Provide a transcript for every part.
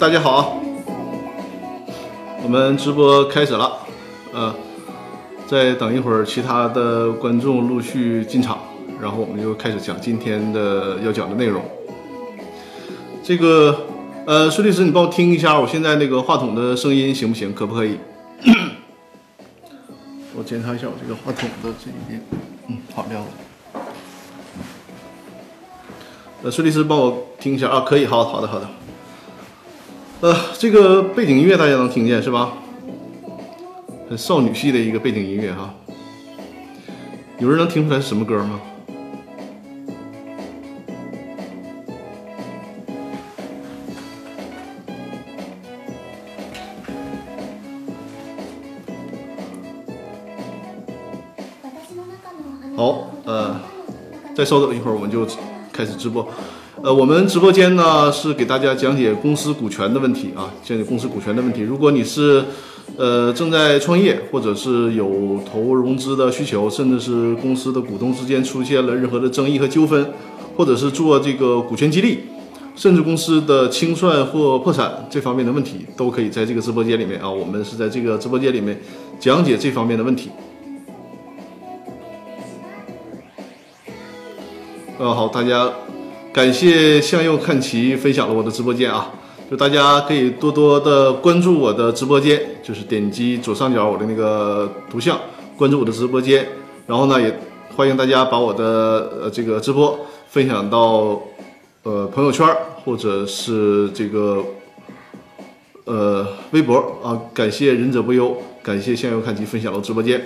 大家好，我们直播开始了，呃，再等一会儿，其他的观众陆续进场，然后我们就开始讲今天的要讲的内容。这个，呃，孙律师，你帮我听一下，我现在那个话筒的声音行不行？可不可以？我检查一下我这个话筒的这一边，嗯，好亮。呃，孙律师帮我听一下啊，可以，好好的好的。呃，这个背景音乐大家能听见是吧？很少女系的一个背景音乐哈。有人能听出来是什么歌吗？好，呃，再稍等一会儿，我们就开始直播。呃，我们直播间呢是给大家讲解公司股权的问题啊，讲解公司股权的问题。如果你是呃正在创业，或者是有投融资的需求，甚至是公司的股东之间出现了任何的争议和纠纷，或者是做这个股权激励，甚至公司的清算或破产这方面的问题，都可以在这个直播间里面啊，我们是在这个直播间里面讲解这方面的问题。呃，好，大家。感谢向右看齐分享了我的直播间啊，就大家可以多多的关注我的直播间，就是点击左上角我的那个图像关注我的直播间，然后呢也欢迎大家把我的呃这个直播分享到呃朋友圈或者是这个呃微博啊，感谢忍者不忧，感谢向右看齐分享了直播间，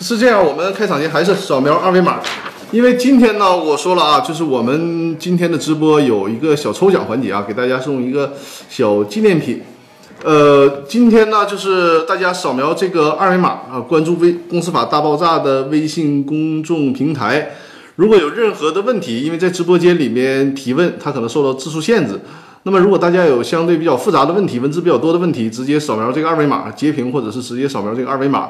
是这样，我们开场前还是扫描二维码。因为今天呢，我说了啊，就是我们今天的直播有一个小抽奖环节啊，给大家送一个小纪念品。呃，今天呢，就是大家扫描这个二维码啊，关注微公司法大爆炸的微信公众平台。如果有任何的问题，因为在直播间里面提问，它可能受到字数限制。那么，如果大家有相对比较复杂的问题，文字比较多的问题，直接扫描这个二维码截屏，或者是直接扫描这个二维码。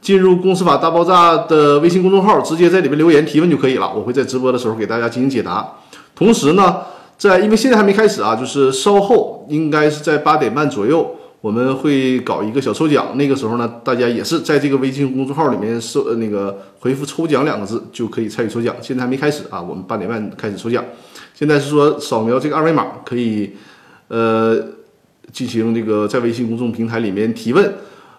进入公司法大爆炸的微信公众号，直接在里面留言提问就可以了。我会在直播的时候给大家进行解答。同时呢，在因为现在还没开始啊，就是稍后应该是在八点半左右，我们会搞一个小抽奖。那个时候呢，大家也是在这个微信公众号里面搜那个回复“抽奖”两个字就可以参与抽奖。现在还没开始啊，我们八点半开始抽奖。现在是说扫描这个二维码可以呃进行这个在微信公众平台里面提问。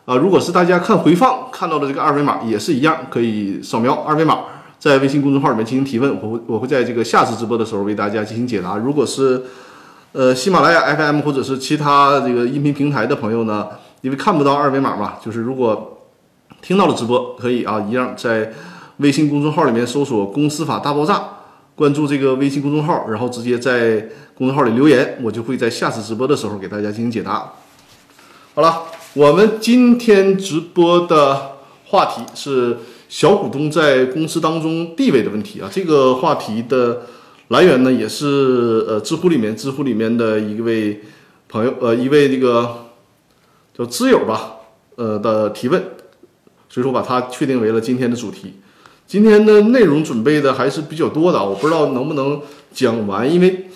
啊，如果是大家看回放看到的这个二维码也是一样，可以扫描二维码，在微信公众号里面进行提问，我会我会在这个下次直播的时候为大家进行解答。如果是呃喜马拉雅 FM 或者是其他这个音频平台的朋友呢，因为看不到二维码嘛，就是如果听到了直播，可以啊一样在微信公众号里面搜索“公司法大爆炸”，关注这个微信公众号，然后直接在公众号里留言，我就会在下次直播的时候给大家进行解答。好了。我们今天直播的话题是小股东在公司当中地位的问题啊。这个话题的来源呢，也是呃知乎里面知乎里面的一位朋友呃一位这个叫知友吧呃的提问，所以说把它确定为了今天的主题。今天的内容准备的还是比较多的啊，我不知道能不能讲完，因为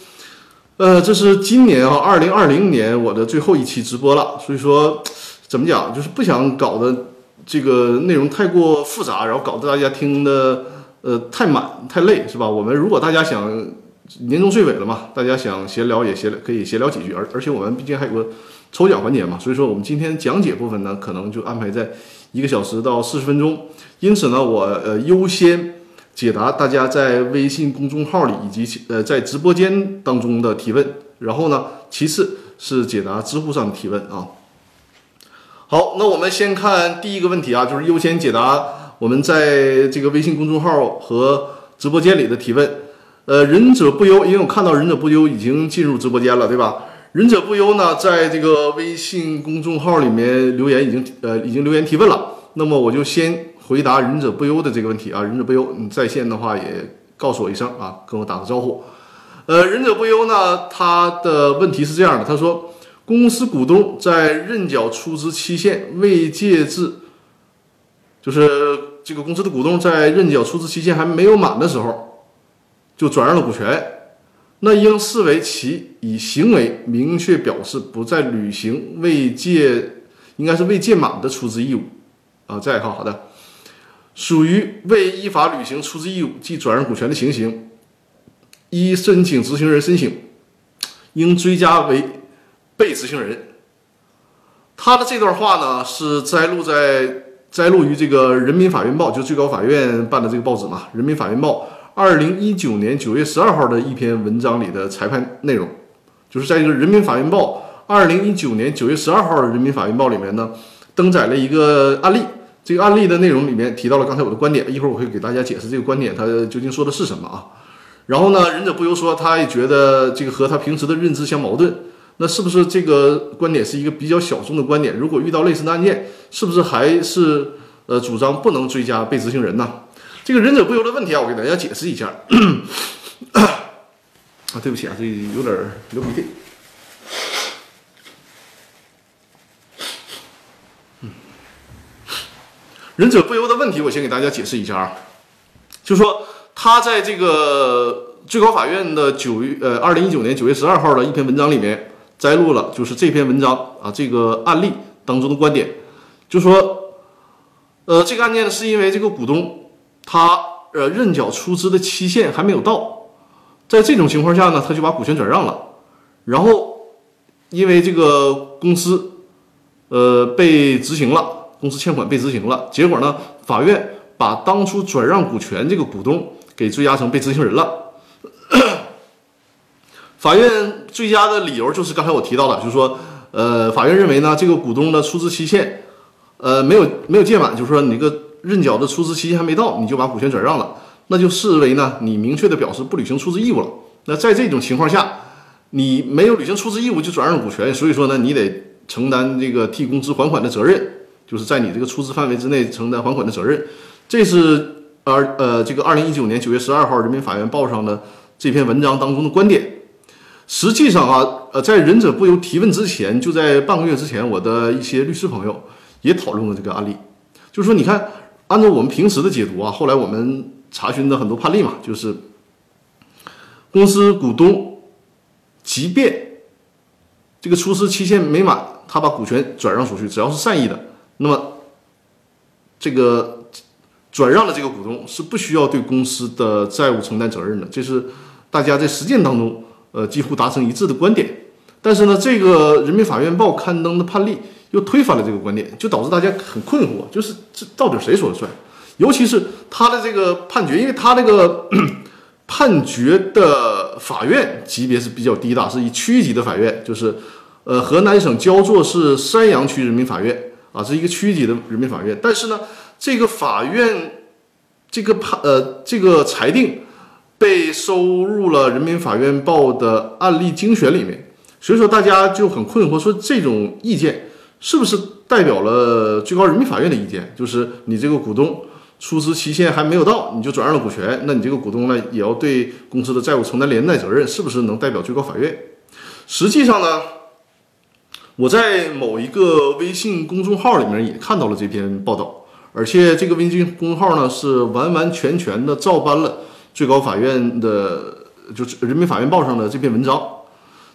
呃这是今年啊二零二零年我的最后一期直播了，所以说。怎么讲？就是不想搞得这个内容太过复杂，然后搞得大家听的呃太满太累，是吧？我们如果大家想年终岁尾了嘛，大家想闲聊也闲可以闲聊几句，而而且我们毕竟还有个抽奖环节嘛，所以说我们今天讲解部分呢，可能就安排在一个小时到四十分钟。因此呢，我呃优先解答大家在微信公众号里以及呃在直播间当中的提问，然后呢，其次是解答知乎上的提问啊。好，那我们先看第一个问题啊，就是优先解答我们在这个微信公众号和直播间里的提问。呃，忍者不忧，因为我看到忍者不忧已经进入直播间了，对吧？忍者不忧呢，在这个微信公众号里面留言已经呃已经留言提问了。那么我就先回答忍者不忧的这个问题啊。忍者不忧，你在线的话也告诉我一声啊，跟我打个招呼。呃，忍者不忧呢，他的问题是这样的，他说。公司股东在认缴出资期限未届至，就是这个公司的股东在认缴出资期限还没有满的时候，就转让了股权。那应视为其以行为明确表示不再履行未届，应该是未届满的出资义务啊。再看，好的，属于未依法履行出资义务即转让股权的情形，依申请执行人申请，应追加为被执行人。他的这段话呢，是摘录在摘录于这个《人民法院报》，就最高法院办的这个报纸嘛，《人民法院报》。二零一九年九月十二号的一篇文章里的裁判内容，就是在这个《人民法院报》二零一九年九月十二号的《人民法院报》里面呢，登载了一个案例。这个案例的内容里面提到了刚才我的观点，一会儿我会给大家解释这个观点它究竟说的是什么啊。然后呢，仁者不由说，他也觉得这个和他平时的认知相矛盾。那是不是这个观点是一个比较小众的观点？如果遇到类似的案件，是不是还是呃主张不能追加被执行人呢？这个忍者不由的问题啊，我给大家解释一下。啊，对不起啊，这有点流鼻涕。忍者不由的问题，我先给大家解释一下啊，就说他在这个最高法院的九月呃二零一九年九月十二号的一篇文章里面摘录了，就是这篇文章啊这个案例当中的观点，就说呃这个案件呢是因为这个股东。他呃认缴出资的期限还没有到，在这种情况下呢，他就把股权转让了，然后因为这个公司呃被执行了，公司欠款被执行了，结果呢，法院把当初转让股权这个股东给追加成被执行人了。法院追加的理由就是刚才我提到的，就是说呃法院认为呢，这个股东的出资期限呃没有没有届满，就是说你这个。认缴的出资期限还没到，你就把股权转让了，那就视为呢你明确的表示不履行出资义务了。那在这种情况下，你没有履行出资义务就转让股权，所以说呢你得承担这个替公司还款的责任，就是在你这个出资范围之内承担还款的责任。这是呃呃这个二零一九年九月十二号人民法院报上的这篇文章当中的观点。实际上啊呃在忍者不由提问之前，就在半个月之前，我的一些律师朋友也讨论了这个案例，就是说你看。按照我们平时的解读啊，后来我们查询的很多判例嘛，就是公司股东即便这个出资期限没满，他把股权转让出去，只要是善意的，那么这个转让的这个股东是不需要对公司的债务承担责任的，这是大家在实践当中呃几乎达成一致的观点。但是呢，这个人民法院报刊登的判例。又推翻了这个观点，就导致大家很困惑，就是这到底谁说了算？尤其是他的这个判决，因为他这个 判决的法院级别是比较低的，是以区级的法院，就是呃河南省焦作市山阳区人民法院啊，是一个区级的人民法院。但是呢，这个法院这个判呃这个裁定被收入了人民法院报的案例精选里面，所以说大家就很困惑，说这种意见。是不是代表了最高人民法院的意见？就是你这个股东出资期限还没有到，你就转让了股权，那你这个股东呢，也要对公司的债务承担连带责任，是不是能代表最高法院？实际上呢，我在某一个微信公众号里面也看到了这篇报道，而且这个微信公众号呢是完完全全的照搬了最高法院的，就是人民法院报上的这篇文章，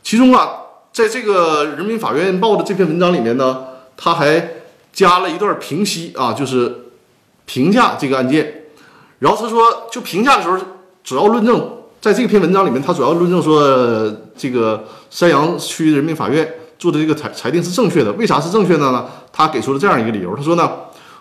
其中啊。在这个人民法院报的这篇文章里面呢，他还加了一段评析啊，就是评价这个案件。然后他说，就评价的时候，主要论证，在这篇文章里面，他主要论证说，这个山阳区人民法院做的这个裁裁定是正确的。为啥是正确的呢？他给出了这样一个理由，他说呢，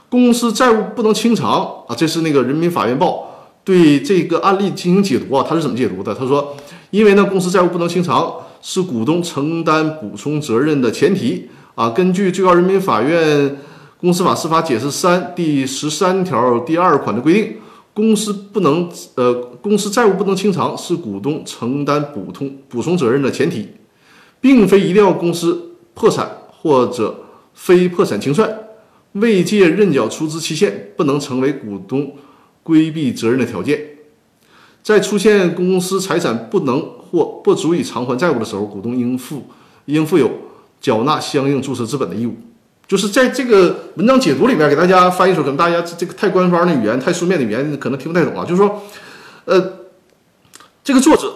公司债务不能清偿啊，这是那个人民法院报对这个案例进行解读啊，他是怎么解读的？他说，因为呢，公司债务不能清偿。是股东承担补充责任的前提啊！根据最高人民法院公司法司法解释三第十三条第二款的规定，公司不能呃，公司债务不能清偿是股东承担补充补充责任的前提，并非一定要公司破产或者非破产清算，未届认缴出资期限不能成为股东规避责任的条件。在出现公司财产不能或不足以偿还债务的时候，股东应负应负有缴纳相应注册资本的义务。就是在这个文章解读里面给大家翻译出，可能大家这个太官方的语言、太书面的语言可能听不太懂啊。就是说，呃，这个作者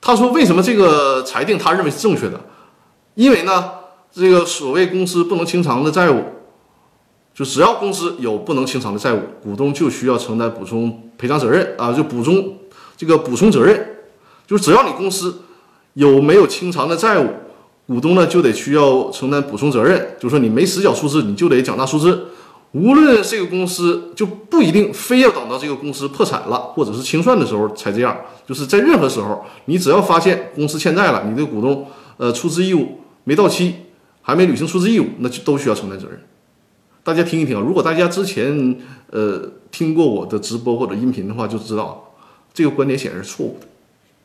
他说为什么这个裁定他认为是正确的？因为呢，这个所谓公司不能清偿的债务，就只要公司有不能清偿的债务，股东就需要承担补充赔偿责任啊，就补充这个补充责任，就是只要你公司有没有清偿的债务，股东呢就得需要承担补充责任，就是说你没实缴出资，你就得缴纳出资。无论这个公司就不一定非要等到这个公司破产了或者是清算的时候才这样，就是在任何时候，你只要发现公司欠债了，你的股东呃出资义务没到期，还没履行出资义务，那就都需要承担责任。大家听一听啊，如果大家之前呃听过我的直播或者音频的话，就知道这个观点显然是错误的。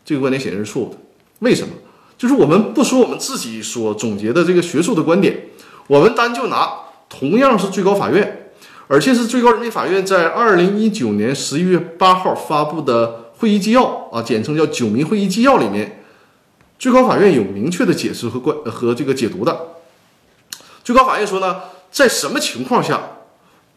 这个观点显然是错误的。为什么？就是我们不说我们自己所总结的这个学术的观点，我们单就拿同样是最高法院。而且是最高人民法院在二零一九年十一月八号发布的会议纪要啊，简称叫《九民会议纪要》里面，最高法院有明确的解释和关和这个解读的。最高法院说呢，在什么情况下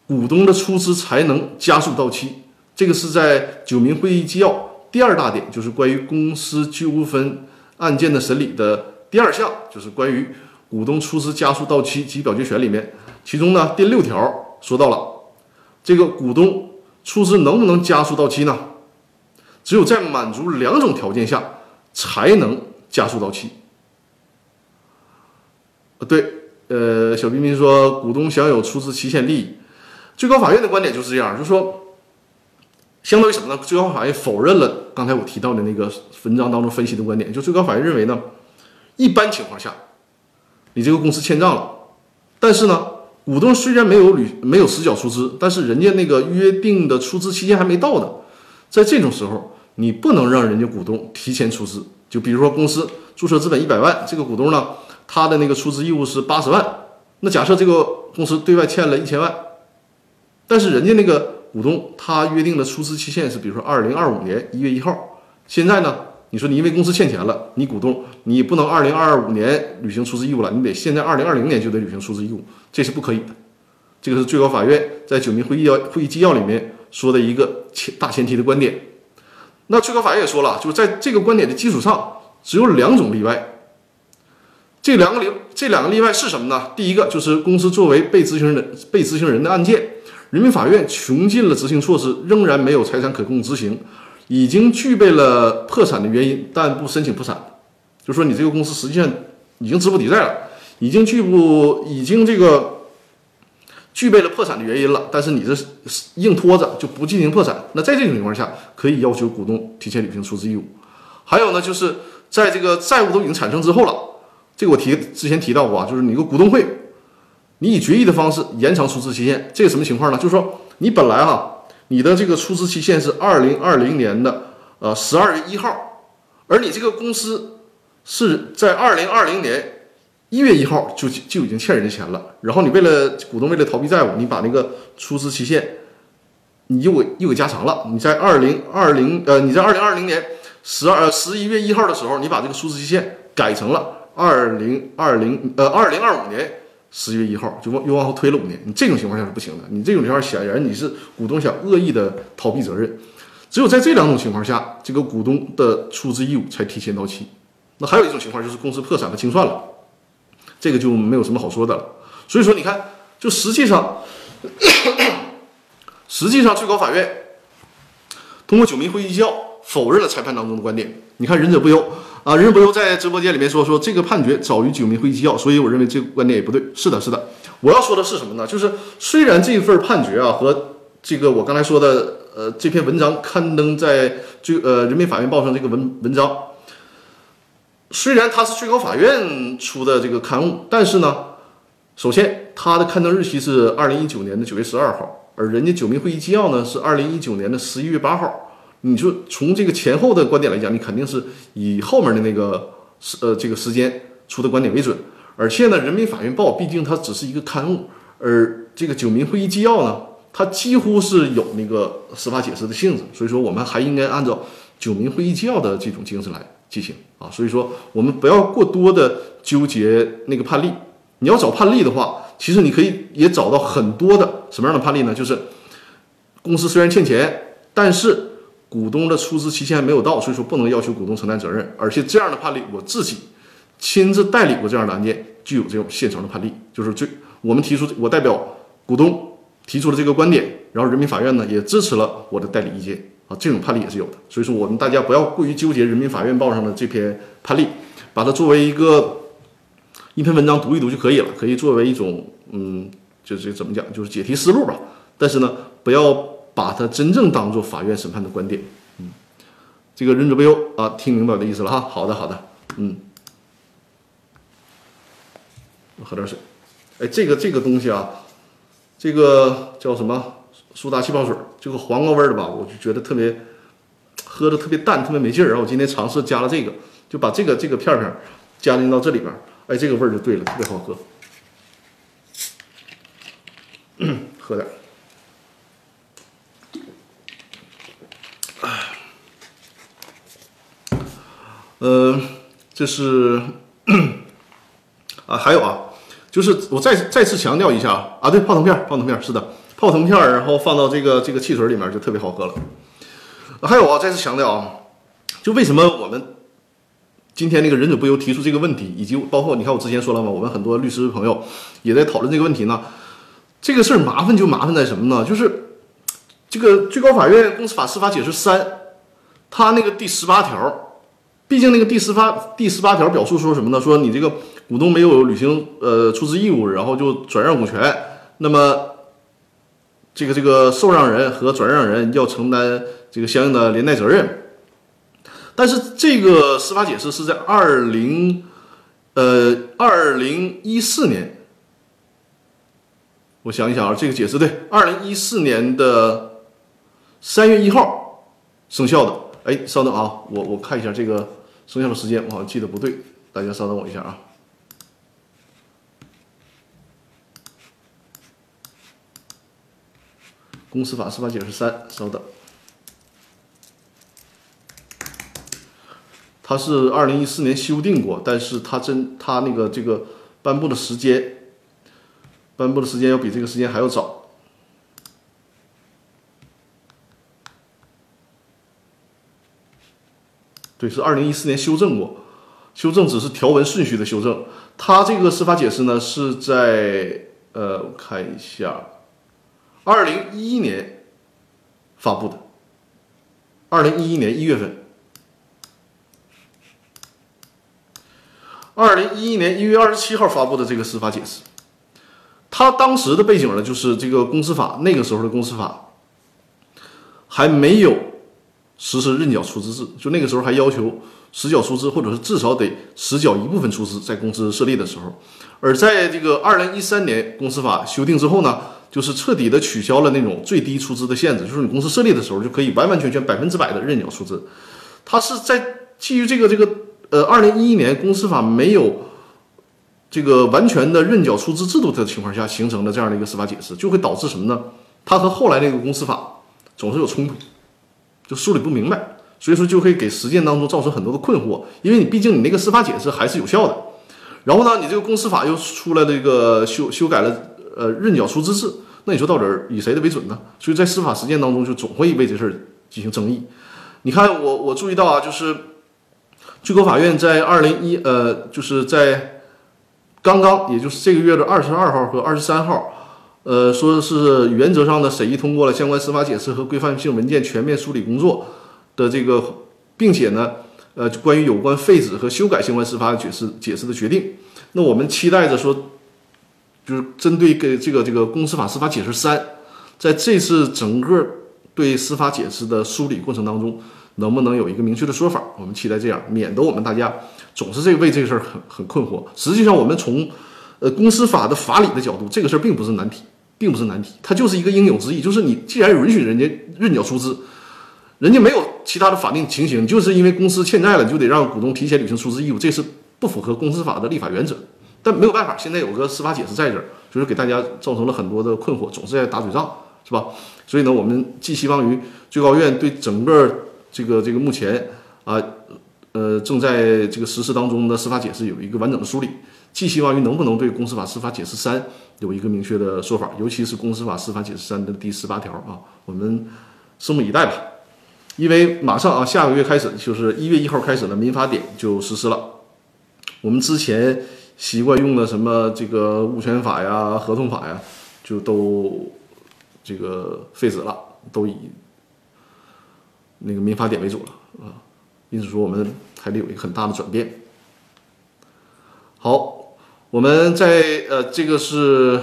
股东的出资才能加速到期？这个是在《九民会议纪要》第二大点，就是关于公司纠纷案件的审理的第二项，就是关于股东出资加速到期及表决权里面，其中呢第六条。说到了这个股东出资能不能加速到期呢？只有在满足两种条件下才能加速到期。对，呃，小彬彬说股东享有出资期限利益，最高法院的观点就是这样，就是说，相当于什么呢？最高法院否认了刚才我提到的那个文章当中分析的观点，就最高法院认为呢，一般情况下，你这个公司欠账了，但是呢。股东虽然没有履没有实缴出资，但是人家那个约定的出资期限还没到呢，在这种时候，你不能让人家股东提前出资。就比如说公司注册资本一百万，这个股东呢，他的那个出资义务是八十万，那假设这个公司对外欠了一千万，但是人家那个股东他约定的出资期限是比如说二零二五年一月一号，现在呢？你说你因为公司欠钱了，你股东你不能二零二五年履行出资义务了，你得现在二零二零年就得履行出资义务，这是不可以的。这个是最高法院在九民会议要会议纪要里面说的一个前大前提的观点。那最高法院也说了，就是在这个观点的基础上，只有两种例外。这两个例这两个例外是什么呢？第一个就是公司作为被执行人被执行人的案件，人民法院穷尽了执行措施，仍然没有财产可供执行。已经具备了破产的原因，但不申请破产，就说你这个公司实际上已经资不抵债了，已经具不已经这个具备了破产的原因了，但是你这硬拖着就不进行破产，那在这种情况下，可以要求股东提前履行出资义务。还有呢，就是在这个债务都已经产生之后了，这个我提之前提到过啊，就是你个股东会，你以决议的方式延长出资期限，这个什么情况呢？就是说你本来哈。你的这个出资期限是二零二零年的呃十二月一号，而你这个公司是在二零二零年一月一号就就已经欠人家钱了，然后你为了股东为了逃避债务，你把那个出资期限你又给又给加长了。你在二零二零呃你在二零二零年十二十一月一号的时候，你把这个出资期限改成了二零二零呃二零二五年。十月一号就往又往后推了五年，你这种情况下是不行的。你这种情况显然你是股东想恶意的逃避责任，只有在这两种情况下，这个股东的出资义务才提前到期。那还有一种情况就是公司破产和清算了，这个就没有什么好说的了。所以说，你看，就实际上，实际上最高法院通过九民会议纪要否认了裁判当中的观点。你看，仁者不忧。啊，人不由在直播间里面说说这个判决早于九民会议纪要，所以我认为这个观点也不对。是的，是的，我要说的是什么呢？就是虽然这份判决啊和这个我刚才说的呃这篇文章刊登在最呃人民法院报上这个文文章，虽然它是最高法院出的这个刊物，但是呢，首先它的刊登日期是二零一九年的九月十二号，而人家九民会议纪要呢是二零一九年的十一月八号。你说从这个前后的观点来讲，你肯定是以后面的那个时呃这个时间出的观点为准。而且呢，《人民法院报》毕竟它只是一个刊物，而这个九民会议纪要呢，它几乎是有那个司法解释的性质。所以说，我们还应该按照九民会议纪要的这种精神来进行啊。所以说，我们不要过多的纠结那个判例。你要找判例的话，其实你可以也找到很多的什么样的判例呢？就是公司虽然欠钱，但是股东的出资期限没有到，所以说不能要求股东承担责任。而且这样的判例，我自己亲自代理过这样的案件，具有这种现成的判例，就是最我们提出，我代表股东提出了这个观点，然后人民法院呢也支持了我的代理意见啊，这种判例也是有的。所以说我们大家不要过于纠结人民法院报上的这篇判例，把它作为一个一篇文章读一读就可以了，可以作为一种嗯，就是怎么讲，就是解题思路吧。但是呢，不要把它真正当做法院审判的观点。嗯，这个忍者不忧啊，听明白我的意思了哈。好的，好的，嗯，我喝点水。哎，这个这个东西啊，这个叫什么苏打气泡水，这个黄瓜味儿的吧，我就觉得特别喝的特别淡，特别没劲儿。然后我今天尝试加了这个，就把这个这个片片加进到这里边，哎，这个味儿就对了，特别好喝。喝点。呃，这是啊，还有啊，就是我再再次强调一下啊，对，泡腾片，泡腾片是的，泡腾片，然后放到这个这个汽水里面就特别好喝了。还有啊，再次强调啊，就为什么我们今天那个忍者不由提出这个问题，以及包括你看我之前说了嘛，我们很多律师朋友也在讨论这个问题呢。这个事儿麻烦就麻烦在什么呢？就是这个最高法院公司法司法解释三，它那个第十八条。毕竟那个第十八第十八条表述说什么呢？说你这个股东没有履行呃出资义务，然后就转让股权，那么这个这个受让人和转让人要承担这个相应的连带责任。但是这个司法解释是在二零呃二零一四年，我想一想啊，这个解释对，二零一四年的三月一号生效的。哎，稍等啊，我我看一下这个。生效的时间我好像记得不对，大家稍等我一下啊。公司法司法解释三，稍等，它是二零一四年修订过，但是它真它那个这个颁布的时间，颁布的时间要比这个时间还要早。对，是二零一四年修正过，修正只是条文顺序的修正。它这个司法解释呢，是在呃，我看一下，二零一一年发布的，二零一一年一月份，二零一一年一月二十七号发布的这个司法解释。它当时的背景呢，就是这个公司法那个时候的公司法还没有。实施认缴出资制，就那个时候还要求实缴出资，或者是至少得实缴一部分出资，在公司设立的时候。而在这个二零一三年公司法修订之后呢，就是彻底的取消了那种最低出资的限制，就是你公司设立的时候就可以完完全全百分之百的认缴出资。它是在基于这个这个呃二零一一年公司法没有这个完全的认缴出资制度的情况下形成的这样的一个司法解释，就会导致什么呢？它和后来那个公司法总是有冲突。就梳理不明白，所以说就会给实践当中造成很多的困惑，因为你毕竟你那个司法解释还是有效的，然后呢，你这个公司法又出来这个修修改了呃认缴出资制，那你说到底以谁的为准呢？所以在司法实践当中就总会为这事儿进行争议。你看我我注意到啊，就是最高法院在二零一呃就是在刚刚也就是这个月的二十二号和二十三号。呃，说是原则上的审议通过了相关司法解释和规范性文件全面梳理工作的这个，并且呢，呃，关于有关废止和修改相关司法解释解释的决定，那我们期待着说，就是针对给这个这个公司法司法解释三，在这次整个对司法解释的梳理过程当中，能不能有一个明确的说法？我们期待这样，免得我们大家总是这为这个事儿很很困惑。实际上，我们从呃公司法的法理的角度，这个事儿并不是难题。并不是难题，它就是一个应有之义。就是你既然允许人家认缴出资，人家没有其他的法定情形，就是因为公司欠债了，就得让股东提前履行出资义务，这是不符合公司法的立法原则。但没有办法，现在有个司法解释在这儿，就是给大家造成了很多的困惑，总是在打嘴仗，是吧？所以呢，我们寄希望于最高院对整个这个这个目前啊呃正在这个实施当中的司法解释有一个完整的梳理。寄希望于能不能对公司法司法解释三有一个明确的说法，尤其是公司法司法解释三的第十八条啊，我们拭目以待吧。因为马上啊，下个月开始就是一月一号开始了，民法典就实施了。我们之前习惯用的什么这个物权法呀、合同法呀，就都这个废止了，都以那个民法典为主了啊。因此说，我们还得有一个很大的转变。好，我们在呃，这个是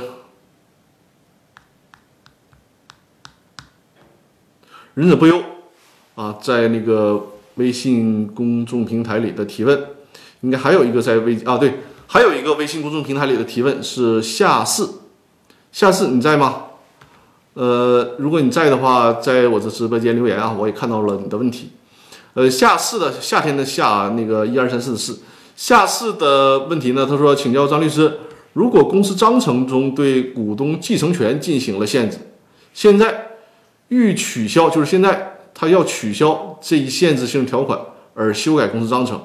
忍者不忧啊，在那个微信公众平台里的提问，应该还有一个在微啊，对，还有一个微信公众平台里的提问是夏四，夏四你在吗？呃，如果你在的话，在我的直播间留言啊，我也看到了你的问题。呃，夏四的夏天的夏，那个一二三四的四。下次的问题呢？他说：“请教张律师，如果公司章程中对股东继承权进行了限制，现在欲取消，就是现在他要取消这一限制性条款而修改公司章程，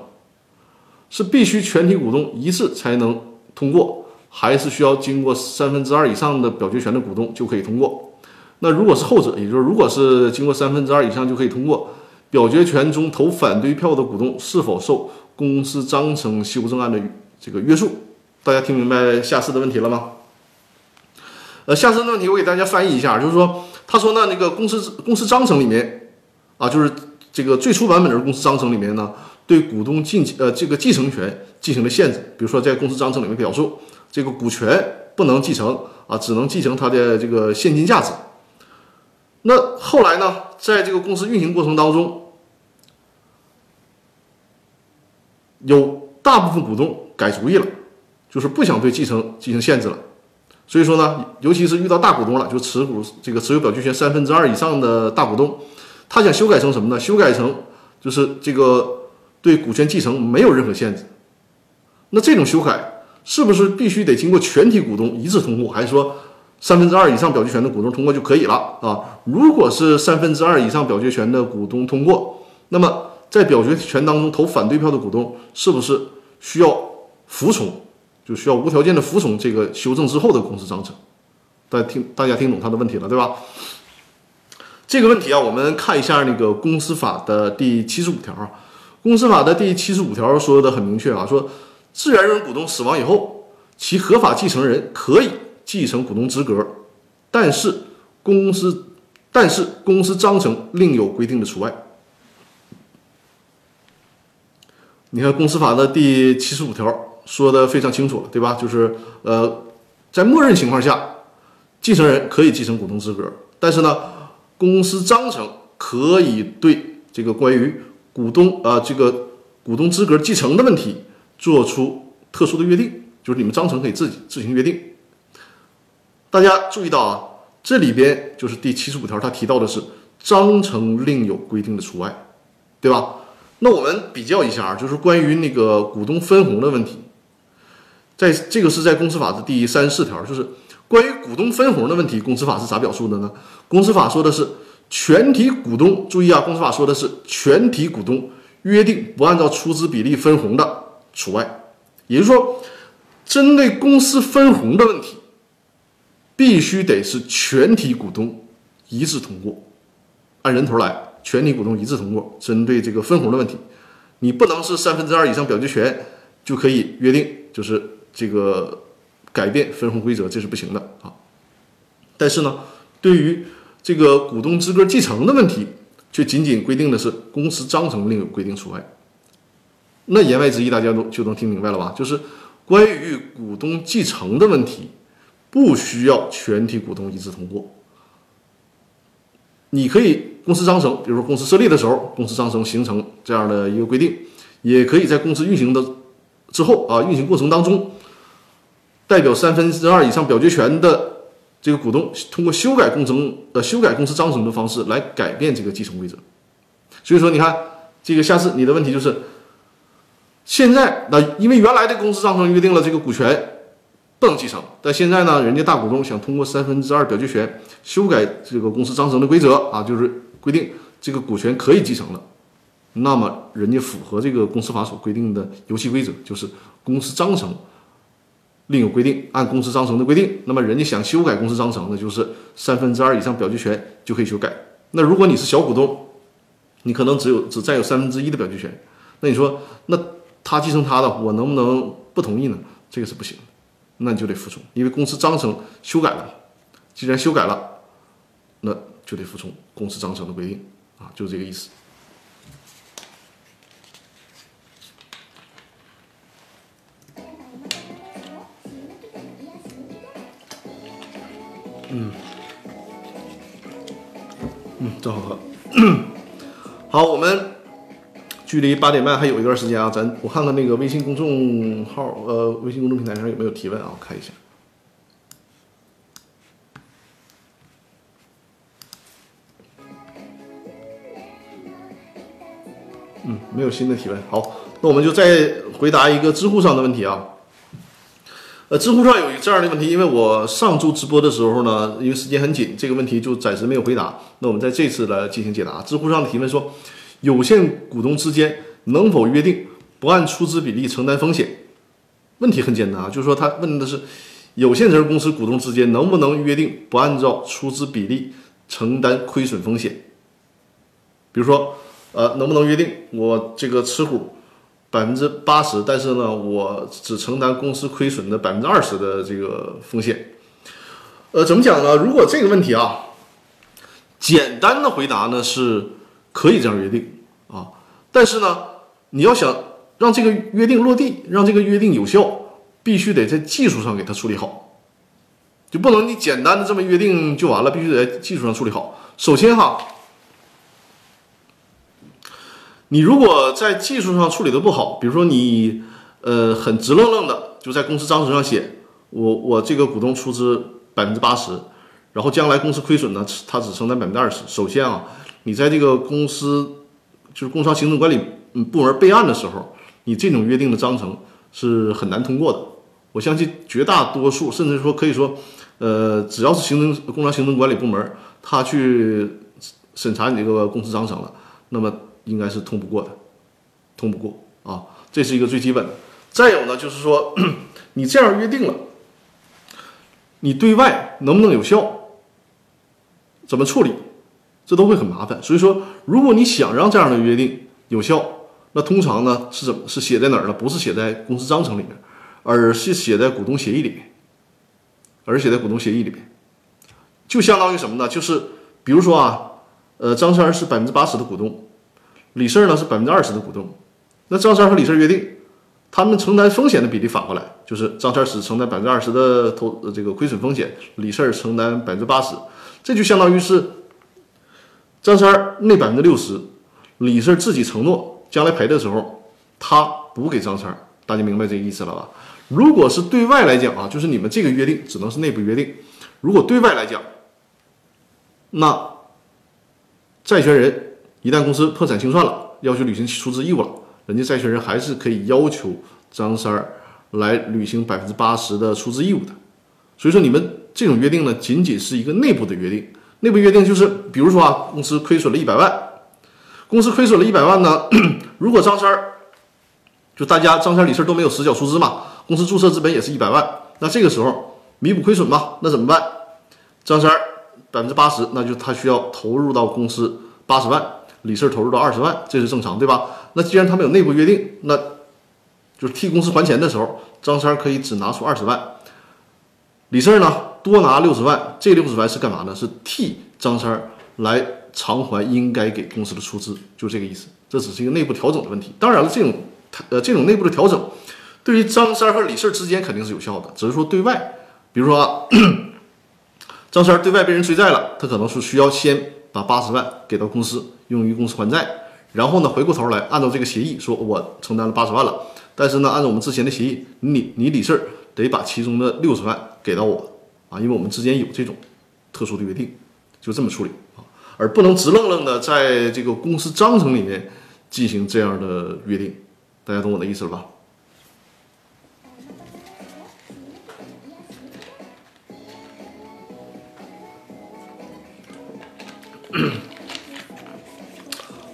是必须全体股东一致才能通过，还是需要经过三分之二以上的表决权的股东就可以通过？那如果是后者，也就是如果是经过三分之二以上就可以通过，表决权中投反对票的股东是否受？”公司章程修正案的这个约束，大家听明白下次的问题了吗？呃，下次的问题我给大家翻译一下，就是说，他说呢，那个公司公司章程里面啊，就是这个最初版本的公司章程里面呢，对股东进呃这个继承权进行了限制，比如说在公司章程里面表述，这个股权不能继承啊，只能继承它的这个现金价值。那后来呢，在这个公司运行过程当中。有大部分股东改主意了，就是不想对继承进行限制了。所以说呢，尤其是遇到大股东了，就持股这个持有表决权三分之二以上的大股东，他想修改成什么呢？修改成就是这个对股权继承没有任何限制。那这种修改是不是必须得经过全体股东一致通过，还是说三分之二以上表决权的股东通过就可以了啊？如果是三分之二以上表决权的股东通过，那么。在表决权当中投反对票的股东是不是需要服从？就需要无条件的服从这个修正之后的公司章程？大家听，大家听懂他的问题了，对吧？这个问题啊，我们看一下那个公司法的第七十五条啊。公司法的第七十五条说的很明确啊，说自然人股东死亡以后，其合法继承人可以继承股东资格，但是公司但是公司章程另有规定的除外。你看公司法的第七十五条说的非常清楚，对吧？就是呃，在默认情况下，继承人可以继承股东资格，但是呢，公司章程可以对这个关于股东啊这个股东资格继承的问题做出特殊的约定，就是你们章程可以自己自行约定。大家注意到啊，这里边就是第七十五条，它提到的是章程另有规定的除外，对吧？那我们比较一下，就是关于那个股东分红的问题，在这个是在公司法的第三十四条，就是关于股东分红的问题，公司法是咋表述的呢？公司法说的是全体股东，注意啊，公司法说的是全体股东约定不按照出资比例分红的除外，也就是说，针对公司分红的问题，必须得是全体股东一致通过，按人头来。全体股东一致通过，针对这个分红的问题，你不能是三分之二以上表决权就可以约定，就是这个改变分红规则，这是不行的啊。但是呢，对于这个股东资格继承的问题，却仅仅规定的是公司章程另有规定除外。那言外之意，大家都就能听明白了吧？就是关于股东继承的问题，不需要全体股东一致通过，你可以。公司章程，比如说公司设立的时候，公司章程形成这样的一个规定，也可以在公司运行的之后啊，运行过程当中，代表三分之二以上表决权的这个股东，通过修改工程呃修改公司章程的方式来改变这个继承规则。所以说，你看这个下次你的问题就是，现在那因为原来的公司章程约定了这个股权。不能继承，但现在呢，人家大股东想通过三分之二表决权修改这个公司章程的规则啊，就是规定这个股权可以继承了。那么人家符合这个公司法所规定的游戏规则，就是公司章程另有规定，按公司章程的规定。那么人家想修改公司章程，那就是三分之二以上表决权就可以修改。那如果你是小股东，你可能只有只占有三分之一的表决权。那你说，那他继承他的，我能不能不同意呢？这个是不行的，那你就得服从，因为公司章程修改了，既然修改了，那就得服从公司章程的规定啊，就这个意思。嗯，嗯，正好喝。好，我们距离八点半还有一段时间啊，咱我看看那个微信公众号，呃，微信公众平台上有没有提问啊？我看一下。没有新的提问。好，那我们就再回答一个知乎上的问题啊。呃，知乎上有一这样的问题，因为我上周直播的时候呢，因为时间很紧，这个问题就暂时没有回答。那我们在这次来进行解答。知乎上的提问说，有限股东之间能否约定不按出资比例承担风险？问题很简单啊，就是说他问的是有限责任公司股东之间能不能约定不按照出资比例承担亏损风险？比如说，呃，能不能约定我这个持股？百分之八十，但是呢，我只承担公司亏损的百分之二十的这个风险。呃，怎么讲呢？如果这个问题啊，简单的回答呢是可以这样约定啊，但是呢，你要想让这个约定落地，让这个约定有效，必须得在技术上给它处理好，就不能你简单的这么约定就完了，必须得在技术上处理好。首先哈。你如果在技术上处理的不好，比如说你，呃，很直愣愣的就在公司章程上写，我我这个股东出资百分之八十，然后将来公司亏损呢，他只承担百分之二十。首先啊，你在这个公司就是工商行政管理部门备案的时候，你这种约定的章程是很难通过的。我相信绝大多数，甚至说可以说，呃，只要是行政工商行政管理部门，他去审查你这个公司章程了，那么。应该是通不过的，通不过啊，这是一个最基本的。再有呢，就是说 你这样约定了，你对外能不能有效？怎么处理？这都会很麻烦。所以说，如果你想让这样的约定有效，那通常呢是怎么是写在哪儿呢？不是写在公司章程里面，而是写在股东协议里面，而写在股东协议里面，就相当于什么呢？就是比如说啊，呃，张三是百分之八十的股东。李四呢是百分之二十的股东，那张三和李四约定，他们承担风险的比例反过来，就是张三只承担百分之二十的投这个亏损风险，李四承担百分之八十，这就相当于是张三那百分之六十，李四自己承诺将来赔的时候他补给张三，大家明白这个意思了吧？如果是对外来讲啊，就是你们这个约定只能是内部约定，如果对外来讲，那债权人。一旦公司破产清算了，要求履行出资义务了，人家债权人还是可以要求张三儿来履行百分之八十的出资义务的。所以说，你们这种约定呢，仅仅是一个内部的约定。内部约定就是，比如说啊，公司亏损了一百万，公司亏损了一百万呢，如果张三儿就大家张三李四都没有实缴出资嘛，公司注册资本也是一百万，那这个时候弥补亏损嘛，那怎么办？张三儿百分之八十，那就他需要投入到公司八十万。李四投入到二十万，这是正常，对吧？那既然他们有内部约定，那就是替公司还钱的时候，张三可以只拿出二十万，李四呢多拿六十万。这六十万是干嘛呢？是替张三来偿还应该给公司的出资，就这个意思。这只是一个内部调整的问题。当然了，这种呃这种内部的调整，对于张三和李四之间肯定是有效的，只是说对外，比如说 张三对外被人追债了，他可能是需要先把八十万给到公司。用于公司还债，然后呢，回过头来按照这个协议说，我承担了八十万了，但是呢，按照我们之前的协议，你你李四得把其中的六十万给到我啊，因为我们之间有这种特殊的约定，就这么处理。啊，而不能直愣愣的在这个公司章程里面进行这样的约定，大家懂我的意思了吧？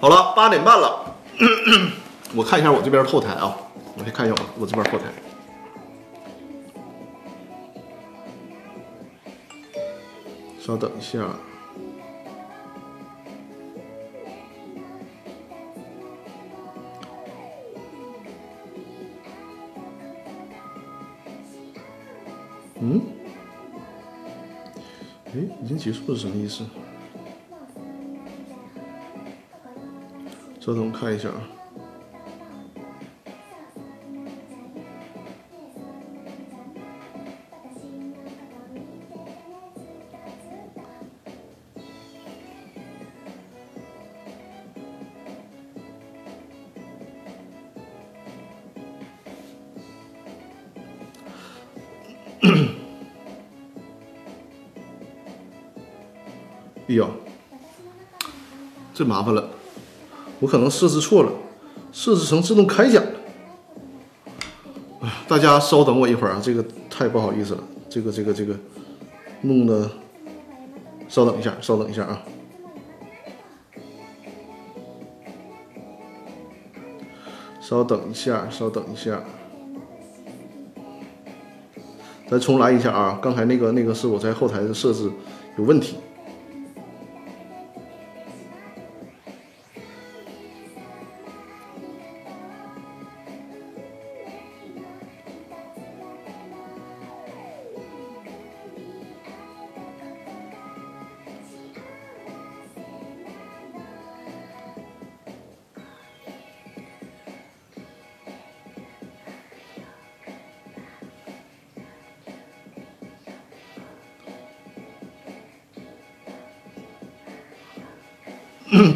好了，八点半了咳咳，我看一下我这边后台啊，我先看一下我这边后台。稍等一下，嗯，哎，已经结束了，什么意思？稍等，我看一下啊。哎呀，这麻烦了，我可能设置错了，设置成自动开奖了。哎，大家稍等我一会儿啊，这个太不好意思了，这个这个这个弄的，稍等一下，稍等一下啊，稍等一下，稍等一下，咱重来一下啊，刚才那个那个是我在后台的设置有问题。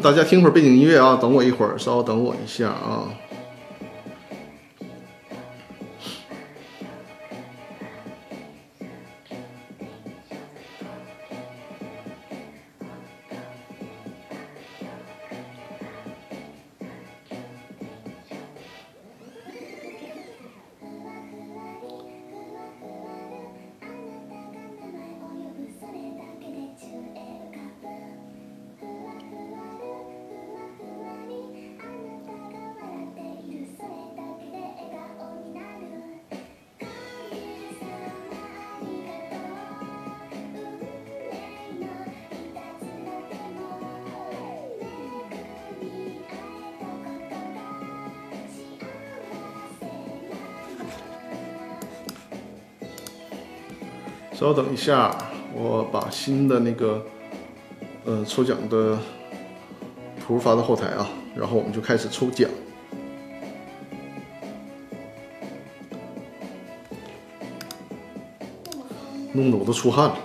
大家听会儿背景音乐啊，等我一会儿，稍等我一下啊。等一下，我把新的那个呃抽奖的图发到后台啊，然后我们就开始抽奖。弄得我都出汗了。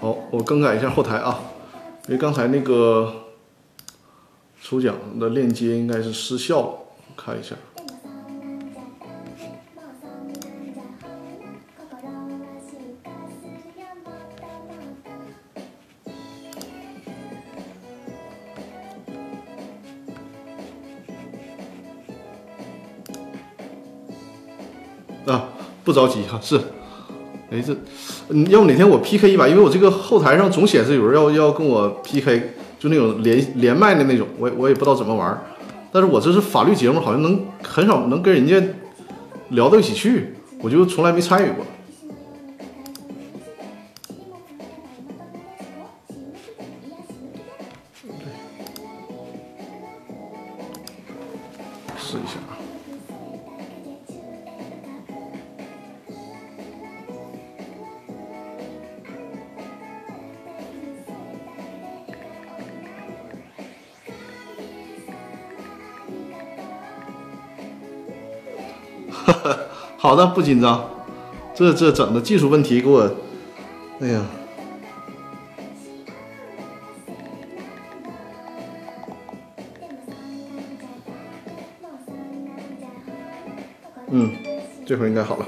好，我更改一下后台啊。因为刚才那个抽奖的链接应该是失效了，看一下。啊，不着急哈，是。没事，你，要不哪天我 PK 一把？因为我这个后台上总显示有人要要跟我 PK，就那种连连麦的那种，我我也不知道怎么玩。但是我这是法律节目，好像能很少能跟人家聊到一起去，我就从来没参与过。好的，不紧张。这这整的技术问题给我，哎呀，嗯，这回应该好了。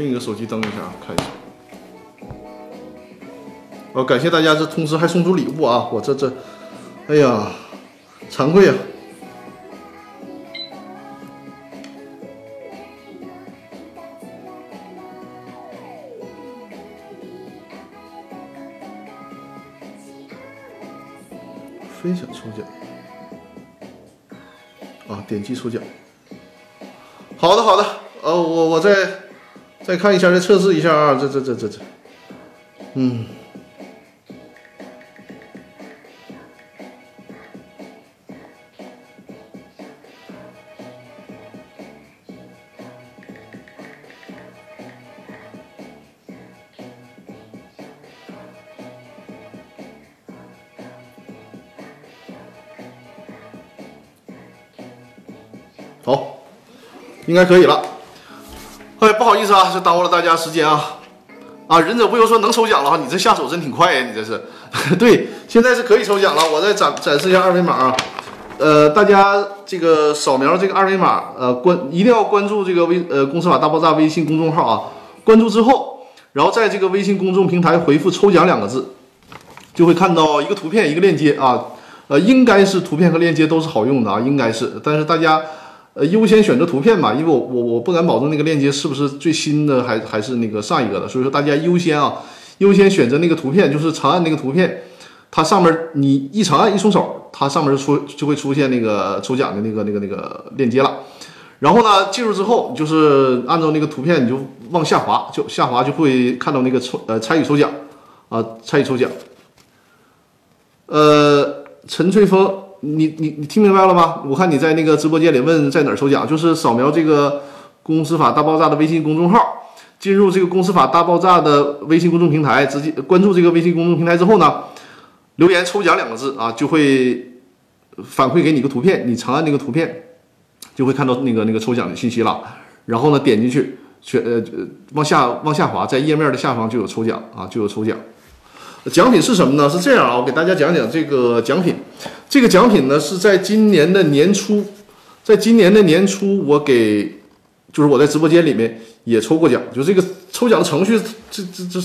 另一个手机登一下啊，看一下。哦，感谢大家这通知还送出礼物啊！我这这，哎呀，惭愧啊！分享抽奖啊，点击抽奖。好的，好的，再看一下，再测试一下啊，这这这这这，嗯。好，应该可以了。不好意思啊，这耽误了大家时间啊。啊，忍者不由说能抽奖了哈，你这下手真挺快呀，你这是。对，现在是可以抽奖了。我再展展示一下二维码啊。呃，大家这个扫描这个二维码，呃，关一定要关注这个微呃公司法大爆炸微信公众号啊。关注之后，然后在这个微信公众平台回复“抽奖”两个字，就会看到一个图片一个链接啊。呃，应该是图片和链接都是好用的啊，应该是。但是大家。呃，优先选择图片嘛，因为我我我不敢保证那个链接是不是最新的，还还是那个上一个的，所以说大家优先啊，优先选择那个图片，就是长按那个图片，它上面你一长按一松手，它上面就出就会出现那个抽奖的那个那个那个链接了。然后呢，进入之后就是按照那个图片，你就往下滑，就下滑就会看到那个抽呃参与抽奖啊，参与抽奖。呃，陈翠峰。你你你听明白了吗？我看你在那个直播间里问在哪儿抽奖，就是扫描这个《公司法大爆炸》的微信公众号，进入这个《公司法大爆炸》的微信公众平台，直接关注这个微信公众平台之后呢，留言“抽奖”两个字啊，就会反馈给你一个图片，你长按那个图片，就会看到那个那个抽奖的信息了。然后呢，点进去选呃往下往下滑，在页面的下方就有抽奖啊，就有抽奖。奖品是什么呢？是这样啊，我给大家讲讲这个奖品。这个奖品呢是在今年的年初，在今年的年初，我给就是我在直播间里面也抽过奖。就这个抽奖的程序，这这这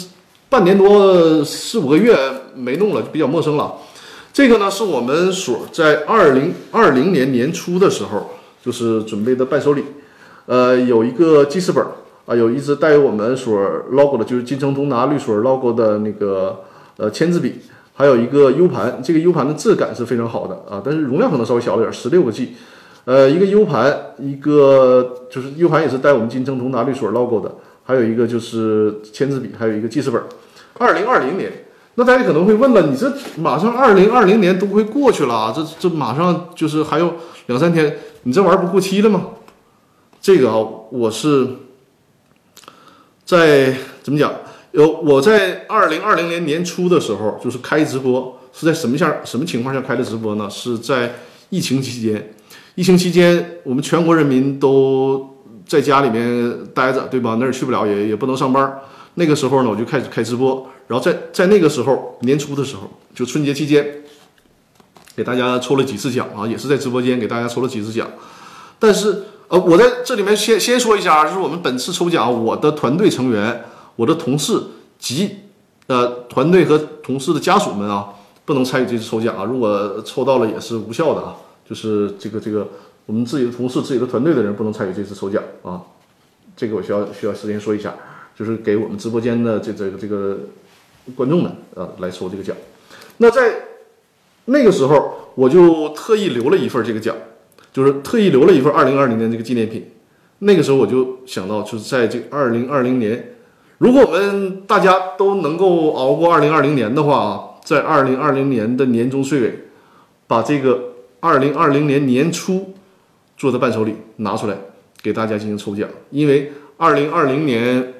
半年多四五个月没弄了，比较陌生了。这个呢是我们所在二零二零年年初的时候，就是准备的伴手礼。呃，有一个记事本啊，有一只带有我们所 logo 的，就是金城通达律所 logo 的那个。呃，签字笔，还有一个 U 盘，这个 U 盘的质感是非常好的啊，但是容量可能稍微小了点，十六个 G。呃，一个 U 盘，一个就是 U 盘也是带我们金城通达律所 logo 的，还有一个就是签字笔，还有一个记事本。二零二零年，那大家可能会问了，你这马上二零二零年都快过去了啊，这这马上就是还有两三天，你这玩意儿不过期了吗？这个啊，我是在怎么讲？有我在二零二零年年初的时候，就是开直播，是在什么下什么情况下开的直播呢？是在疫情期间，疫情期间我们全国人民都在家里面待着，对吧？哪儿去不了，也也不能上班。那个时候呢，我就开始开直播，然后在在那个时候年初的时候，就春节期间，给大家抽了几次奖啊，也是在直播间给大家抽了几次奖。但是呃，我在这里面先先说一下，就是我们本次抽奖，我的团队成员。我的同事及呃团队和同事的家属们啊，不能参与这次抽奖啊。如果抽到了也是无效的啊。就是这个这个，我们自己的同事、自己的团队的人不能参与这次抽奖啊。这个我需要需要时间说一下，就是给我们直播间的这这个这个观众们啊来抽这个奖。那在那个时候，我就特意留了一份这个奖，就是特意留了一份二零二零年这个纪念品。那个时候我就想到，就是在这二零二零年。如果我们大家都能够熬过二零二零年的话啊，在二零二零年的年终岁尾，把这个二零二零年年初做的伴手礼拿出来给大家进行抽奖，因为二零二零年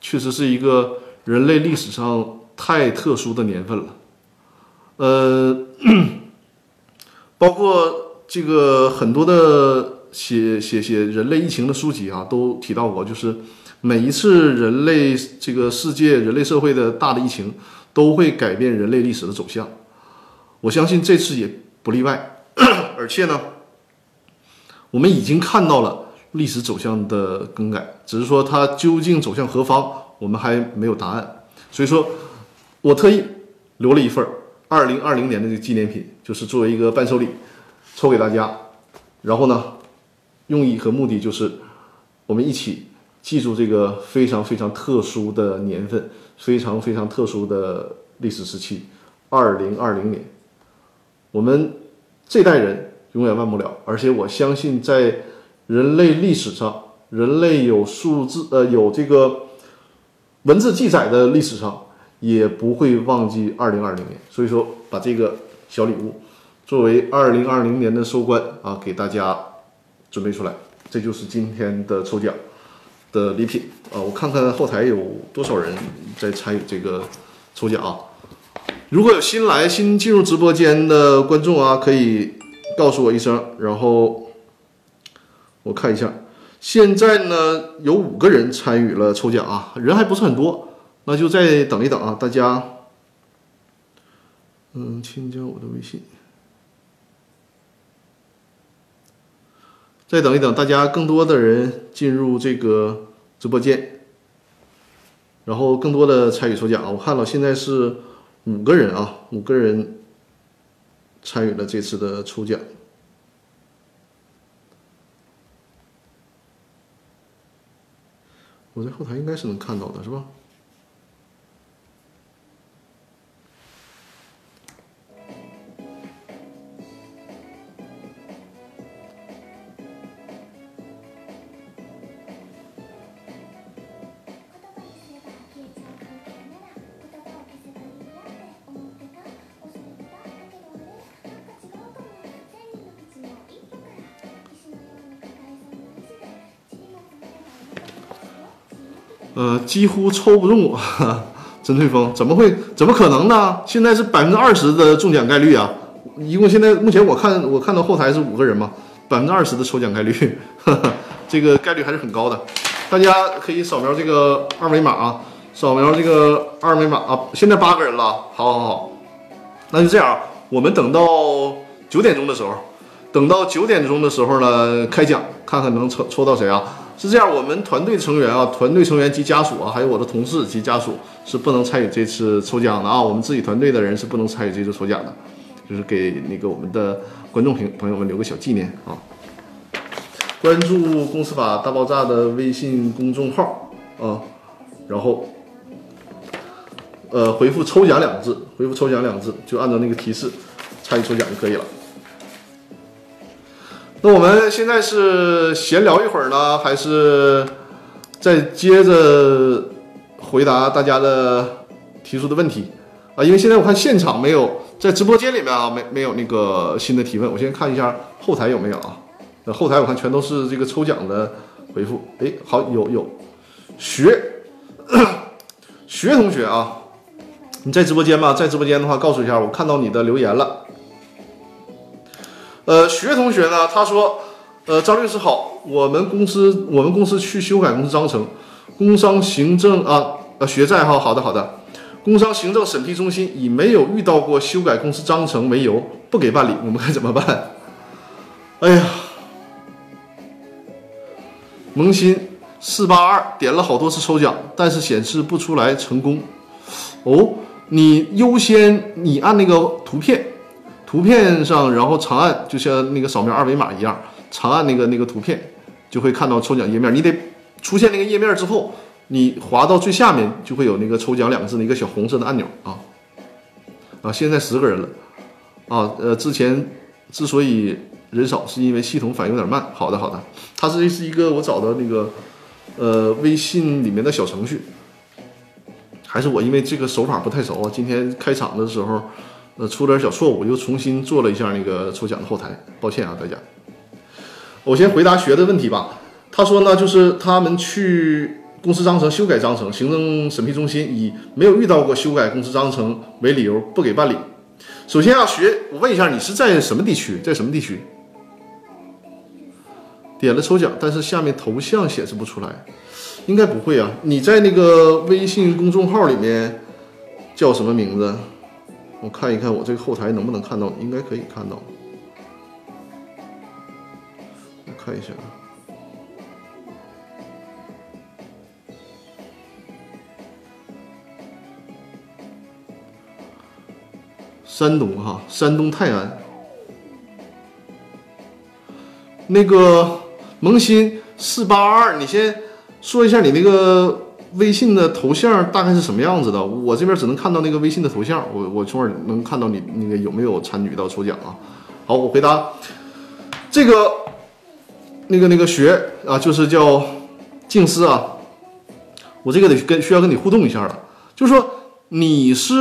确实是一个人类历史上太特殊的年份了，呃，包括这个很多的写写写人类疫情的书籍啊，都提到过，就是。每一次人类这个世界、人类社会的大的疫情，都会改变人类历史的走向。我相信这次也不例外。而且呢，我们已经看到了历史走向的更改，只是说它究竟走向何方，我们还没有答案。所以说，我特意留了一份二零二零年的这个纪念品，就是作为一个伴手礼，抽给大家。然后呢，用意和目的就是我们一起记住这个非常非常特殊的年份，非常非常特殊的历史时期，二零二零年，我们这代人永远忘不了，而且我相信在。人类历史上，人类有数字呃有这个文字记载的历史上，也不会忘记二零二零年。所以说，把这个小礼物作为二零二零年的收官啊，给大家准备出来。这就是今天的抽奖的礼品啊！我看看后台有多少人在参与这个抽奖啊！如果有新来新进入直播间的观众啊，可以告诉我一声，然后。我看一下，现在呢有五个人参与了抽奖啊，人还不是很多，那就再等一等啊，大家，嗯，请加我的微信，再等一等，大家更多的人进入这个直播间，然后更多的参与抽奖啊，我看到现在是五个人啊，五个人参与了这次的抽奖。我在后台应该是能看到的，是吧？呃，几乎抽不中我，甄翠峰怎么会？怎么可能呢？现在是百分之二十的中奖概率啊！一共现在目前我看我看到后台是五个人嘛，百分之二十的抽奖概率，这个概率还是很高的。大家可以扫描这个二维码啊，扫描这个二维码啊。现在八个人了，好好好，那就这样，我们等到九点钟的时候，等到九点钟的时候呢开奖，看看能抽抽到谁啊？是这样，我们团队成员啊，团队成员及家属啊，还有我的同事及家属是不能参与这次抽奖的啊。我们自己团队的人是不能参与这次抽奖的，就是给那个我们的观众朋朋友们留个小纪念啊。关注“公司法大爆炸”的微信公众号啊，然后呃回复“抽奖”两个字，回复“抽奖”两个字，就按照那个提示参与抽奖就可以了。那我们现在是闲聊一会儿呢，还是再接着回答大家的提出的问题啊？因为现在我看现场没有，在直播间里面啊，没没有那个新的提问。我先看一下后台有没有啊？那 后台我看全都是这个抽奖的回复。哎，好，有有，学 学同学啊，你在直播间吗？在直播间的话，告诉一下，我看到你的留言了。呃，学同学呢？他说，呃，张律师好，我们公司我们公司去修改公司章程，工商行政啊，呃，学在哈，好的好的，工商行政审批中心以没有遇到过修改公司章程为由不给办理，我们该怎么办？哎呀，萌新四八二点了好多次抽奖，但是显示不出来成功。哦，你优先你按那个图片。图片上，然后长按，就像那个扫描二维码一样，长按那个那个图片，就会看到抽奖页面。你得出现那个页面之后，你滑到最下面，就会有那个抽奖两个字的一个小红色的按钮啊。啊，现在十个人了啊。呃，之前之所以人少，是因为系统反应有点慢。好的，好的，它是是一个我找的那个呃微信里面的小程序，还是我因为这个手法不太熟啊。今天开场的时候。呃，出点小错误，又重新做了一下那个抽奖的后台，抱歉啊，大家。我先回答学的问题吧。他说呢，就是他们去公司章程修改章程，行政审批中心以没有遇到过修改公司章程为理由不给办理。首先啊，学，我问一下，你是在什么地区？在什么地区？点了抽奖，但是下面头像显示不出来，应该不会啊。你在那个微信公众号里面叫什么名字？我看一看我这个后台能不能看到应该可以看到。我看一下山东哈山东泰安。那个萌新四八二你先说一下你那个微信的头像大概是什么样子的？我这边只能看到那个微信的头像，我我从而能看到你那个有没有参与到抽奖啊？好，我回答这个那个那个学啊，就是叫静思啊，我这个得跟需要跟你互动一下了，就是说你是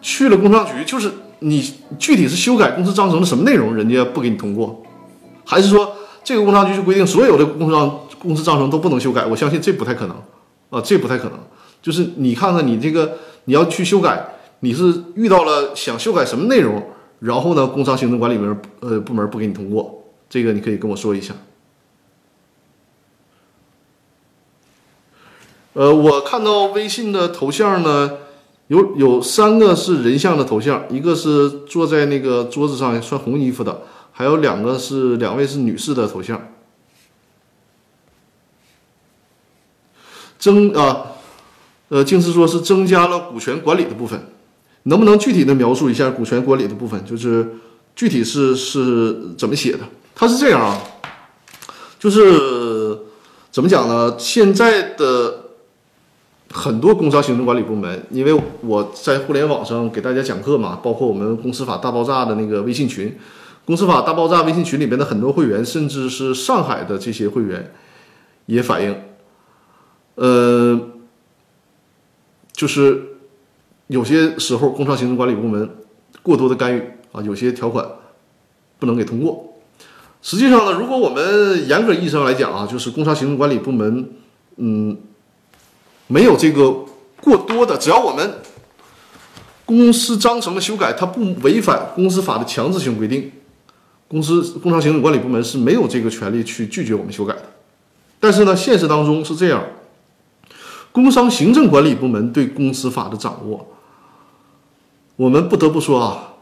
去了工商局，就是。你具体是修改公司章程的什么内容，人家不给你通过，还是说这个工商局就规定所有的工商公司章程都不能修改？我相信这不太可能啊，这不太可能。就是你看看你这个你要去修改，你是遇到了想修改什么内容，然后呢，工商行政管理部门呃部门不给你通过，这个你可以跟我说一下。呃，我看到微信的头像呢。有有三个是人像的头像，一个是坐在那个桌子上穿红衣服的，还有两个是两位是女士的头像。增啊，呃，净是说是增加了股权管理的部分，能不能具体的描述一下股权管理的部分？就是具体是是怎么写的？它是这样啊，就是怎么讲呢？现在的。很多工商行政管理部门，因为我在互联网上给大家讲课嘛，包括我们公司法大爆炸的那个微信群，公司法大爆炸微信群里边的很多会员，甚至是上海的这些会员，也反映，呃，就是有些时候工商行政管理部门过多的干预啊，有些条款不能给通过。实际上呢，如果我们严格意义上来讲啊，就是工商行政管理部门，嗯。没有这个过多的，只要我们公司章程的修改，它不违反公司法的强制性规定，公司工商行政管理部门是没有这个权利去拒绝我们修改的。但是呢，现实当中是这样，工商行政管理部门对公司法的掌握，我们不得不说啊，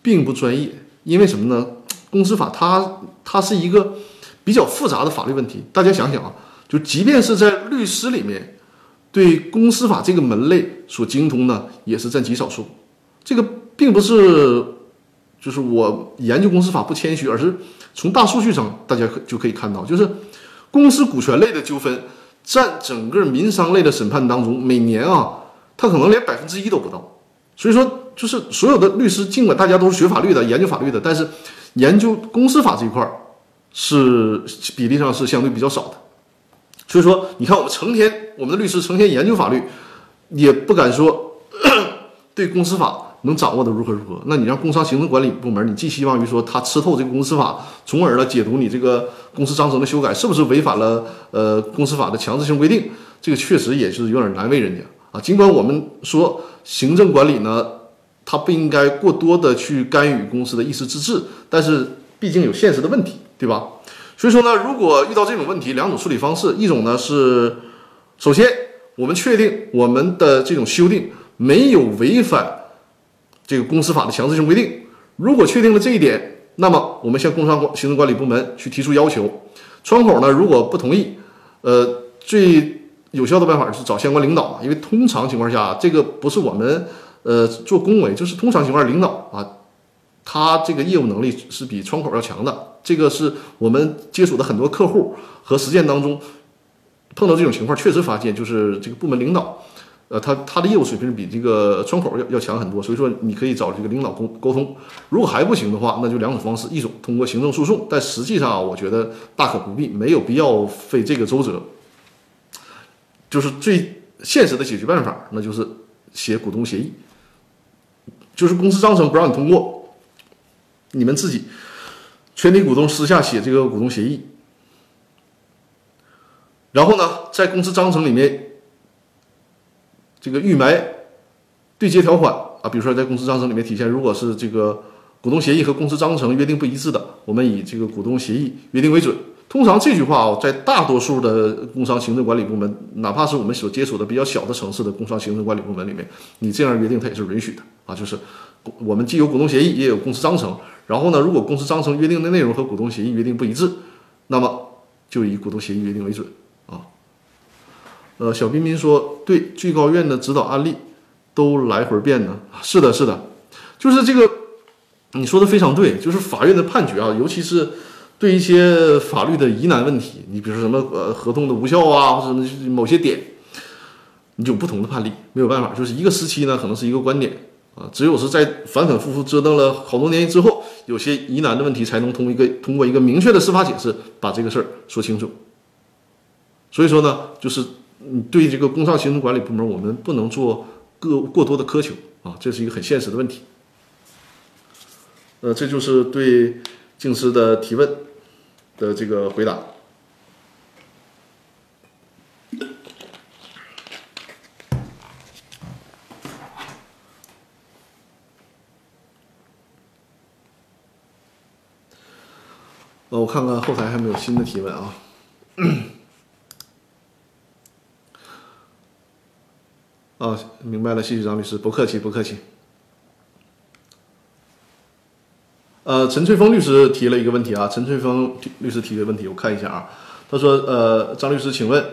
并不专业。因为什么呢？公司法它它是一个比较复杂的法律问题。大家想想啊，就即便是在律师里面。对公司法这个门类所精通呢，也是占极少数。这个并不是，就是我研究公司法不谦虚，而是从大数据上大家可就可以看到，就是公司股权类的纠纷占整个民商类的审判当中，每年啊，它可能连百分之一都不到。所以说，就是所有的律师，尽管大家都是学法律的、研究法律的，但是研究公司法这一块儿是比例上是相对比较少的。所以说，你看我们成天，我们的律师成天研究法律，也不敢说对公司法能掌握的如何如何。那你让工商行政管理部门，你寄希望于说他吃透这个公司法，从而呢解读你这个公司章程的修改是不是违反了呃公司法的强制性规定？这个确实也是有点难为人家啊。尽管我们说行政管理呢，它不应该过多的去干预公司的意思自治，但是毕竟有现实的问题，对吧？所以说呢，如果遇到这种问题，两种处理方式，一种呢是，首先我们确定我们的这种修订没有违反这个公司法的强制性规定。如果确定了这一点，那么我们向工商行政管理部门去提出要求。窗口呢，如果不同意，呃，最有效的办法是找相关领导，因为通常情况下，这个不是我们呃做恭维，就是通常情况领导啊。他这个业务能力是比窗口要强的，这个是我们接触的很多客户和实践当中碰到这种情况，确实发现就是这个部门领导，呃，他他的业务水平比这个窗口要要强很多。所以说，你可以找这个领导沟沟通。如果还不行的话，那就两种方式，一种通过行政诉讼，但实际上啊，我觉得大可不必，没有必要费这个周折。就是最现实的解决办法，那就是写股东协议，就是公司章程不让你通过。你们自己全体股东私下写这个股东协议，然后呢，在公司章程里面这个预埋对接条款啊，比如说在公司章程里面体现，如果是这个股东协议和公司章程约定不一致的，我们以这个股东协议约定为准。通常这句话啊，在大多数的工商行政管理部门，哪怕是我们所接触的比较小的城市的工商行政管理部门里面，你这样约定它也是允许的啊，就是我们既有股东协议，也有公司章程。然后呢，如果公司章程约定的内容和股东协议约定不一致，那么就以股东协议约定为准。呃，小彬彬说，对，最高院的指导案例都来回变呢？是的，是的，就是这个，你说的非常对，就是法院的判决啊，尤其是对一些法律的疑难问题，你比如说什么呃合同的无效啊，或者什么某些点，你有不同的判例，没有办法，就是一个时期呢，可能是一个观点啊，只有是在反反复复折腾了好多年之后，有些疑难的问题才能通一个通过一个明确的司法解释把这个事儿说清楚。所以说呢，就是你对这个工商行政管理部门，我们不能做。过过多的苛求啊，这是一个很现实的问题。呃，这就是对静思的提问的这个回答。呃，我看看后台还没有新的提问啊。啊，明白了，谢谢张律师，不客气，不客气。呃，陈翠峰律师提了一个问题啊，陈翠峰律师提的问题，我看一下啊。他说：“呃，张律师，请问，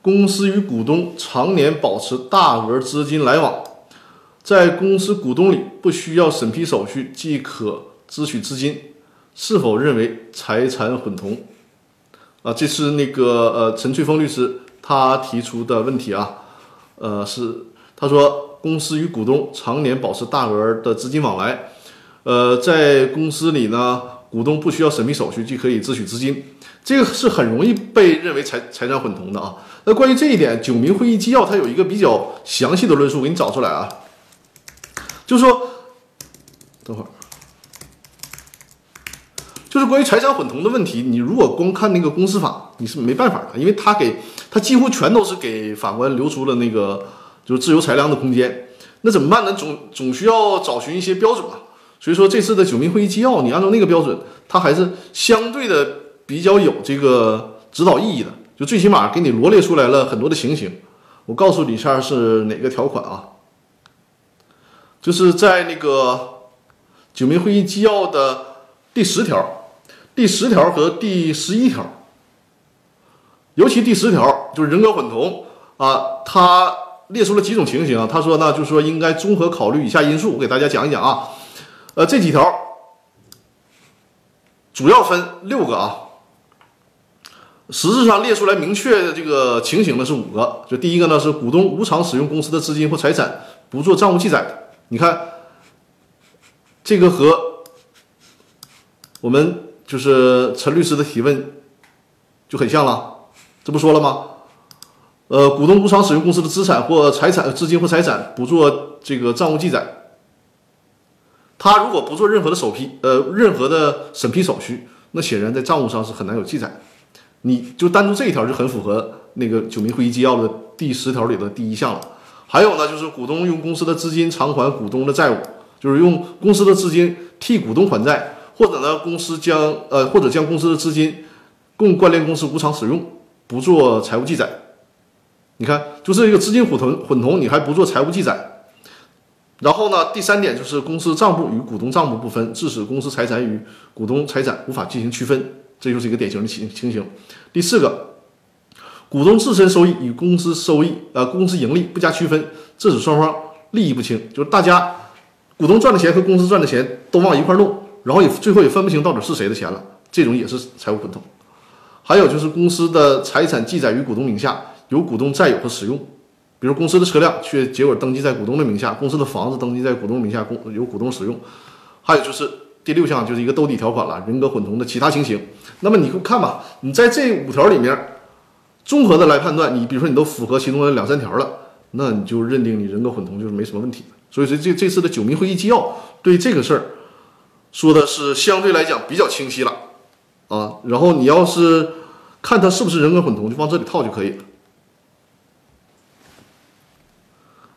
公司与股东常年保持大额资金来往，在公司股东里不需要审批手续即可支取资金，是否认为财产混同？”啊，这是那个呃，陈翠峰律师他提出的问题啊。呃，是他说，公司与股东常年保持大额的资金往来，呃，在公司里呢，股东不需要审批手续即可以支取资金，这个是很容易被认为财财产混同的啊。那关于这一点，九民会议纪要它有一个比较详细的论述，我给你找出来啊，就是说，等会儿，就是关于财产混同的问题，你如果光看那个公司法，你是没办法的，因为他给。他几乎全都是给法官留出了那个就是自由裁量的空间，那怎么办呢？总总需要找寻一些标准吧。所以说这次的九民会议纪要，你按照那个标准，它还是相对的比较有这个指导意义的。就最起码给你罗列出来了很多的情形。我告诉你一下是哪个条款啊？就是在那个九民会议纪要的第十条、第十条和第十一条。尤其第十条就是人格混同啊，他列出了几种情形。他说呢，就是说应该综合考虑以下因素。我给大家讲一讲啊，呃，这几条主要分六个啊，实质上列出来明确的这个情形呢是五个。就第一个呢是股东无偿使用公司的资金或财产不做账务记载。你看，这个和我们就是陈律师的提问就很像了。这不说了吗？呃，股东无偿使用公司的资产或财产、资金或财产，不做这个账务记载。他如果不做任何的首批，呃，任何的审批手续，那显然在账务上是很难有记载。你就单独这一条就很符合那个九民会议纪要的第十条里的第一项了。还有呢，就是股东用公司的资金偿还股东的债务，就是用公司的资金替股东还债，或者呢，公司将呃，或者将公司的资金供关联公司无偿使用。不做财务记载，你看，就是一个资金混同混同，你还不做财务记载。然后呢，第三点就是公司账簿与股东账簿不分，致使公司财产与股东财产无法进行区分，这就是一个典型的情情形。第四个，股东自身收益与公司收益呃公司盈利不加区分，致使双方利益不清，就是大家股东赚的钱和公司赚的钱都往一块弄，然后也最后也分不清到底是谁的钱了，这种也是财务混同。还有就是公司的财产记载于股东名下，由股东占有和使用，比如公司的车辆却结果登记在股东的名下，公司的房子登记在股东名下，公由股东使用。还有就是第六项就是一个兜底条款了，人格混同的其他情形。那么你看吧，你在这五条里面综合的来判断，你比如说你都符合其中的两三条了，那你就认定你人格混同就是没什么问题。所以说这这次的九民会议纪要对这个事儿说的是相对来讲比较清晰了。啊，然后你要是看他是不是人格混同，就往这里套就可以了。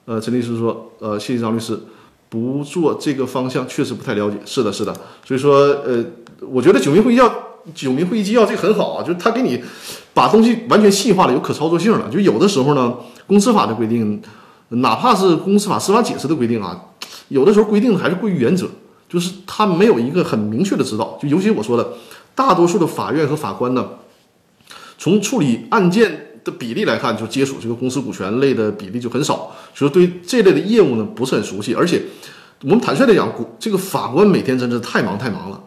呃，陈律师说，呃，谢谢张律师，不做这个方向确实不太了解。是的，是的，所以说，呃，我觉得九民会议要九民会议纪要这很好啊，就是他给你把东西完全细化了，有可操作性了。就有的时候呢，公司法的规定，哪怕是公司法司法解释的规定啊，有的时候规定还是过于原则，就是他没有一个很明确的指导。就尤其我说的。大多数的法院和法官呢，从处理案件的比例来看，就接触这个公司股权类的比例就很少。所以对这类的业务呢不是很熟悉，而且我们坦率的讲，这个法官每天真是太忙太忙了。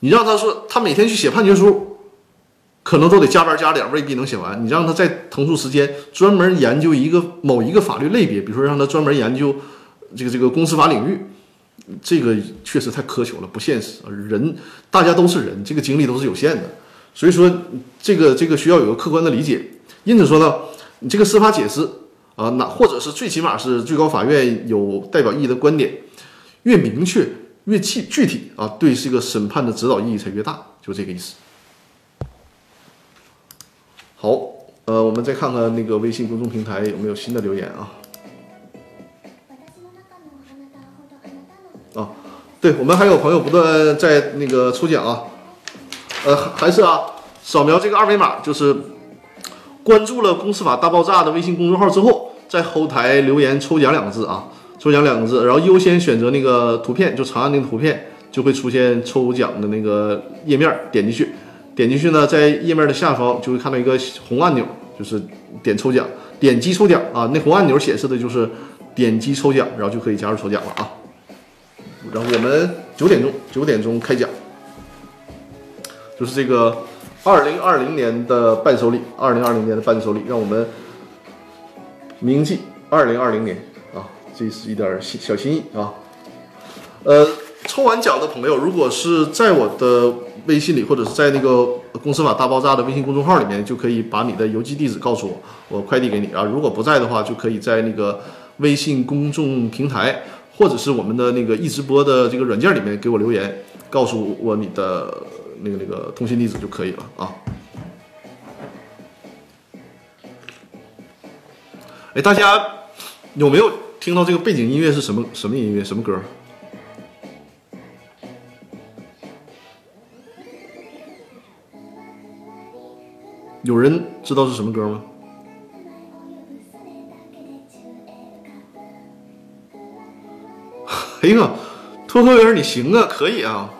你让他说他每天去写判决书，可能都得加班加点，未必能写完。你让他再腾出时间专门研究一个某一个法律类别，比如说让他专门研究这个这个公司法领域，这个确实太苛求了，不现实。人大家都是人，这个精力都是有限的，所以说这个这个需要有个客观的理解。因此说呢，你这个司法解释啊，那或者是最起码是最高法院有代表意义的观点，越明确。越具具体啊，对这个审判的指导意义才越大，就这个意思。好，呃，我们再看看那个微信公众平台有没有新的留言啊？啊，对我们还有朋友不断在那个抽奖啊，呃，还是啊，扫描这个二维码，就是关注了《公司法大爆炸》的微信公众号之后，在后台留言“抽奖”两个字啊。抽奖两个字，然后优先选择那个图片，就长按那个图片，就会出现抽奖的那个页面。点进去，点进去呢，在页面的下方就会看到一个红按钮，就是点抽奖，点击抽奖啊。那红按钮显示的就是点击抽奖，然后就可以加入抽奖了啊。然后我们九点钟，九点钟开奖，就是这个二零二零年的伴手礼，二零二零年的伴手礼，让我们铭记二零二零年啊。这是一点心小心意啊，呃，抽完奖的朋友，如果是在我的微信里，或者是在那个公司法大爆炸的微信公众号里面，就可以把你的邮寄地址告诉我，我快递给你啊。如果不在的话，就可以在那个微信公众平台，或者是我们的那个易直播的这个软件里面给我留言，告诉我你的那个那个通信地址就可以了啊。哎，大家有没有？听到这个背景音乐是什么什么音乐？什么歌？有人知道是什么歌吗？哎呀，托克维尔，你行啊，可以啊。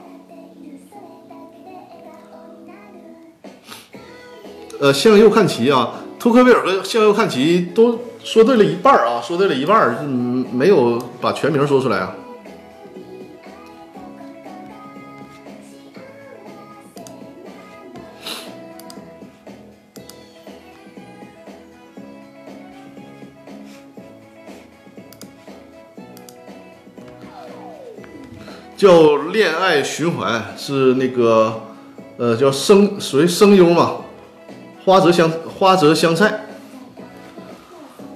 呃，向右看齐啊，托克维尔和向右看齐都。说对了一半啊，说对了一半，嗯，没有把全名说出来啊。叫恋爱循环，是那个，呃，叫声属于声优嘛，花泽香花泽香菜。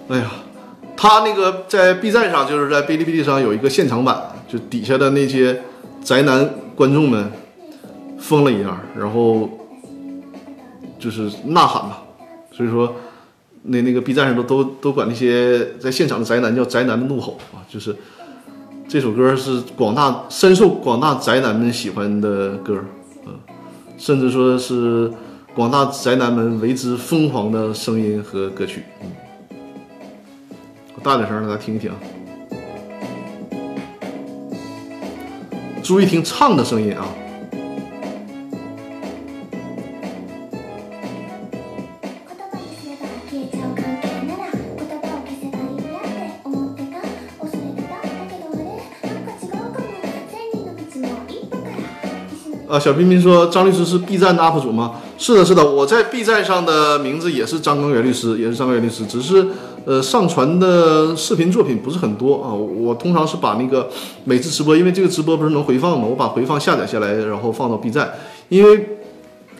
哎呀，他那个在 B 站上，就是在哔哩哔哩上有一个现场版，就底下的那些宅男观众们疯了一样，然后就是呐喊嘛。所以说，那那个 B 站上都都都管那些在现场的宅男叫宅男的怒吼啊，就是这首歌是广大深受广大宅男们喜欢的歌，嗯，甚至说是广大宅男们为之疯狂的声音和歌曲，嗯。大点声，让大家听一听。注意听唱的声音啊！啊，小彬彬说张律师是 B 站的 UP 主吗？是的，是的，我在 B 站上的名字也是张根源律师，也是张根源律师，只是呃上传的视频作品不是很多啊。我通常是把那个每次直播，因为这个直播不是能回放吗？我把回放下载下来，然后放到 B 站，因为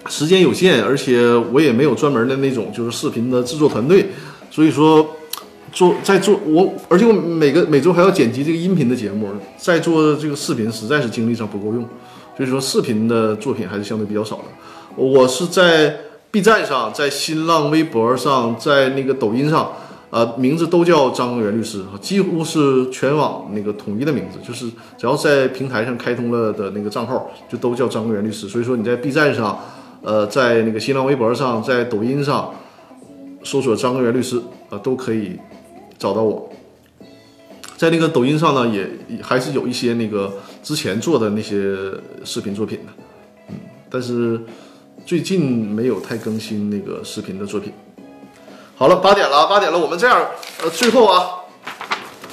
时间有限，而且我也没有专门的那种就是视频的制作团队，所以说做在做我，而且我每个每周还要剪辑这个音频的节目，在做这个视频实在是精力上不够用。所以说，视频的作品还是相对比较少的。我是在 B 站上，在新浪微博上，在那个抖音上，呃，名字都叫张根源律师，几乎是全网那个统一的名字，就是只要在平台上开通了的那个账号，就都叫张根源律师。所以说你在 B 站上，呃，在那个新浪微博上，在抖音上搜索张根源律师，啊，都可以找到我。在那个抖音上呢，也还是有一些那个之前做的那些视频作品的，嗯，但是最近没有太更新那个视频的作品。好了，八点了，八点了，我们这样，呃，最后啊，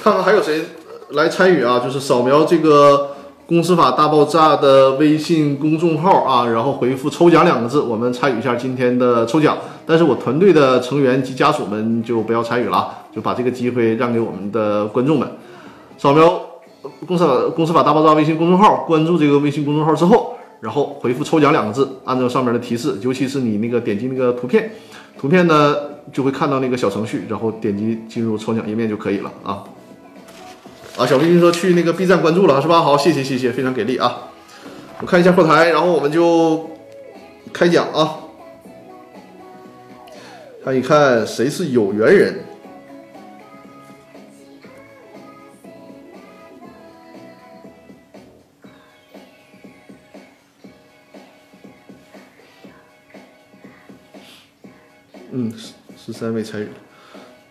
看看还有谁来参与啊？就是扫描这个“公司法大爆炸”的微信公众号啊，然后回复“抽奖”两个字，我们参与一下今天的抽奖。但是我团队的成员及家属们就不要参与了，就把这个机会让给我们的观众们。扫描“公司法公司法大爆炸”微信公众号，关注这个微信公众号之后，然后回复“抽奖”两个字，按照上面的提示，尤其是你那个点击那个图片，图片呢就会看到那个小程序，然后点击进入抽奖页面就可以了啊。啊，小飞君说去那个 B 站关注了是吧？好，谢谢谢谢，非常给力啊！我看一下后台，然后我们就开奖啊。看一看谁是有缘人。三位参与，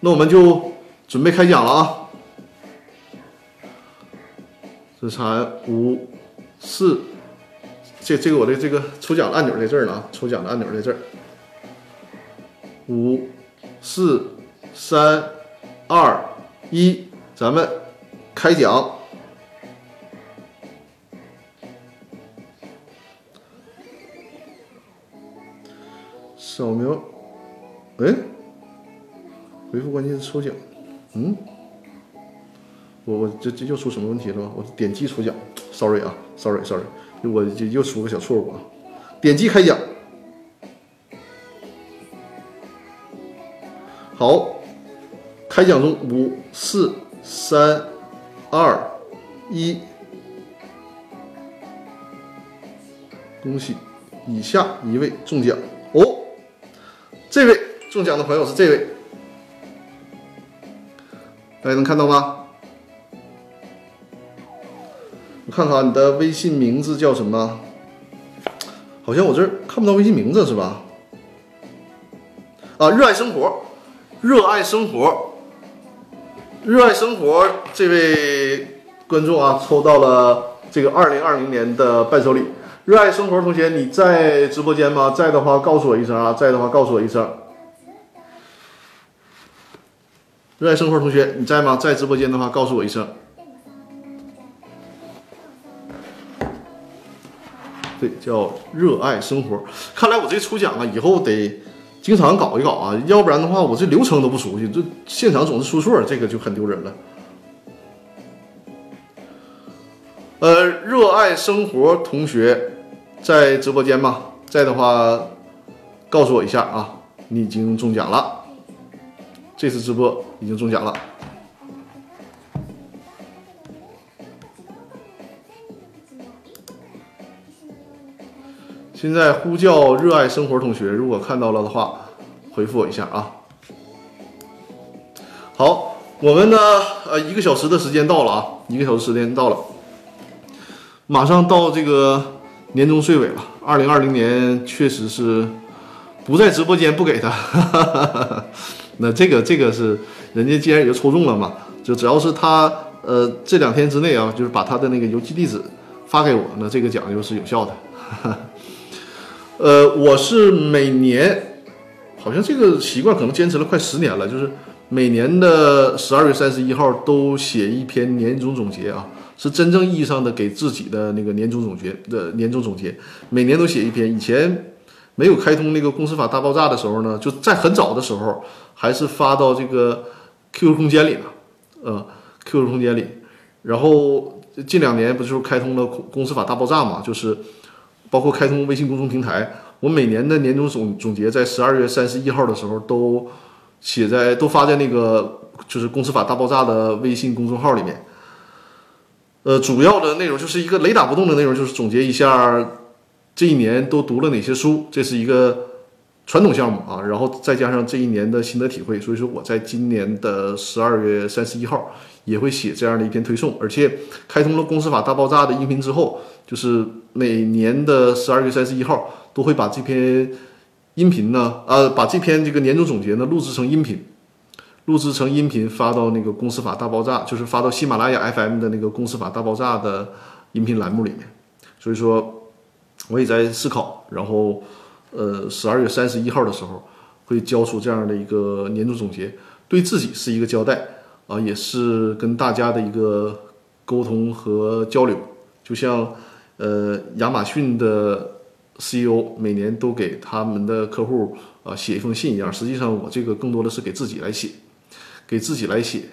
那我们就准备开奖了啊！这才五四，这这个我的这个抽奖按钮在这儿呢，抽奖的按钮在这儿。五、四、三、二、一，咱们开奖。扫描，哎，回复关键词抽奖，嗯，我我这这又出什么问题了吗？我点击抽奖，sorry 啊，sorry sorry，我这又出个小错误啊，点击开奖。好，开奖中，五、四、三、二、一，恭喜以下一位中奖。哦！这位中奖的朋友是这位，大家能看到吗？我看看你的微信名字叫什么？好像我这儿看不到微信名字是吧？啊，热爱生活。热爱生活，热爱生活，这位观众啊，抽到了这个二零二零年的伴手礼。热爱生活同学，你在直播间吗？在的话，告诉我一声啊！在的话，告诉我一声。热爱生活同学，你在吗？在直播间的话，告诉我一声。对，叫热爱生活。看来我这抽奖啊，以后得。经常搞一搞啊，要不然的话，我这流程都不熟悉，这现场总是出错，这个就很丢人了。呃，热爱生活同学在直播间吗？在的话，告诉我一下啊，你已经中奖了，这次直播已经中奖了。现在呼叫热爱生活同学，如果看到了的话，回复我一下啊。好，我们呢，呃，一个小时的时间到了啊，一个小时时间到了，马上到这个年终岁尾了。二零二零年确实是不在直播间不给他，哈哈哈哈那这个这个是人家既然也就抽中了嘛，就只要是他呃这两天之内啊，就是把他的那个邮寄地址发给我，那这个奖就是有效的。呃，我是每年，好像这个习惯可能坚持了快十年了，就是每年的十二月三十一号都写一篇年终总结啊，是真正意义上的给自己的那个年终总结的年终总结，每年都写一篇。以前没有开通那个公司法大爆炸的时候呢，就在很早的时候还是发到这个 QQ 空间里的，呃，QQ 空间里，然后近两年不就是开通了公司法大爆炸嘛，就是。包括开通微信公众平台，我每年的年终总总结在十二月三十一号的时候都写在都发在那个就是公司法大爆炸的微信公众号里面。呃，主要的内容就是一个雷打不动的内容，就是总结一下这一年都读了哪些书，这是一个传统项目啊。然后再加上这一年的心得体会，所以说我在今年的十二月三十一号也会写这样的一篇推送，而且开通了公司法大爆炸的音频之后。就是每年的十二月三十一号，都会把这篇音频呢，呃，把这篇这个年终总结呢录制成音频，录制成音频发到那个公司法大爆炸，就是发到喜马拉雅 FM 的那个公司法大爆炸的音频栏目里面。所以说，我也在思考，然后，呃，十二月三十一号的时候会交出这样的一个年终总结，对自己是一个交代，啊，也是跟大家的一个沟通和交流。就像呃亚马逊的 CEO 每年都给他们的客户啊写一封信一样，实际上我这个更多的是给自己来写，给自己来写。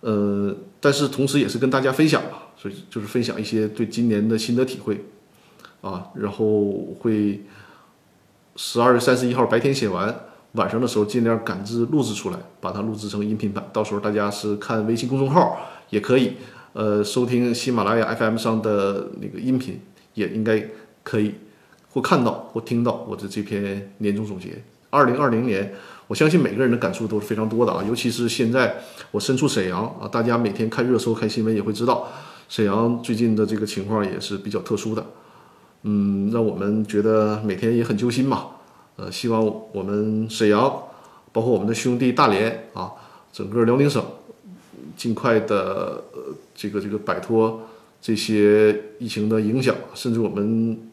呃，但是同时也是跟大家分享吧，所以就是分享一些对今年的心得体会啊，然后会十二月三十一号白天写完，晚上的时候尽量赶制录制出来，把它录制成音频版，到时候大家是看微信公众号也可以，呃，收听喜马拉雅 FM 上的那个音频也应该可以，或看到或听到我的这篇年终总结，二零二零年。我相信每个人的感触都是非常多的啊，尤其是现在我身处沈阳啊，大家每天看热搜、看新闻也会知道，沈阳最近的这个情况也是比较特殊的，嗯，让我们觉得每天也很揪心嘛。呃，希望我们沈阳，包括我们的兄弟大连啊，整个辽宁省，尽快的呃这个这个摆脱这些疫情的影响，甚至我们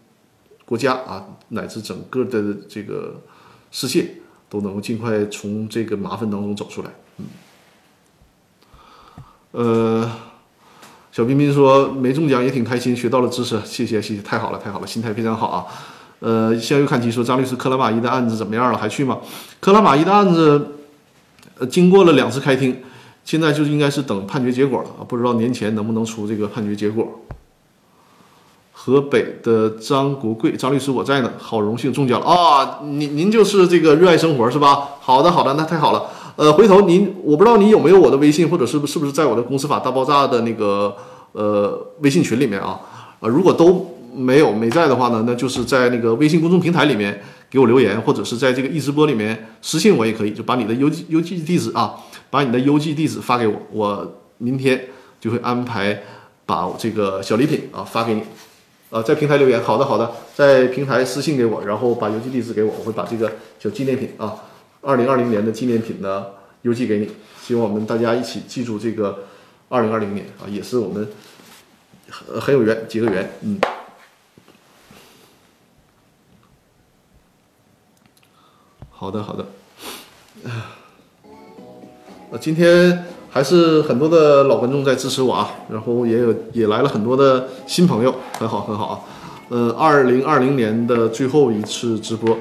国家啊，乃至整个的这个世界。都能够尽快从这个麻烦当中走出来。嗯，呃，小彬彬说没中奖也挺开心，学到了知识，谢谢谢谢，太好了太好了，心态非常好啊。呃，向右看齐说张律师克拉玛依的案子怎么样了？还去吗？克拉玛依的案子，呃，经过了两次开庭，现在就应该是等判决结果了啊，不知道年前能不能出这个判决结果。河北的张国贵，张律师我在呢，好荣幸中奖了啊！您您就是这个热爱生活是吧？好的好的，那太好了。呃，回头您我不知道你有没有我的微信，或者是不是不是在我的公司法大爆炸的那个呃微信群里面啊？呃，如果都没有没在的话呢，那就是在那个微信公众平台里面给我留言，或者是在这个易直播里面私信我也可以，就把你的邮寄邮寄地址啊，把你的邮寄地址发给我，我明天就会安排把这个小礼品啊发给你。呃，在平台留言，好的好的，在平台私信给我，然后把邮寄地址给我，我会把这个小纪念品啊，二零二零年的纪念品呢邮寄给你。希望我们大家一起记住这个二零二零年啊，也是我们很很有缘，结个缘，嗯。好的好的，呃，今天。还是很多的老观众在支持我啊，然后也有也来了很多的新朋友，很好很好啊。呃，二零二零年的最后一次直播，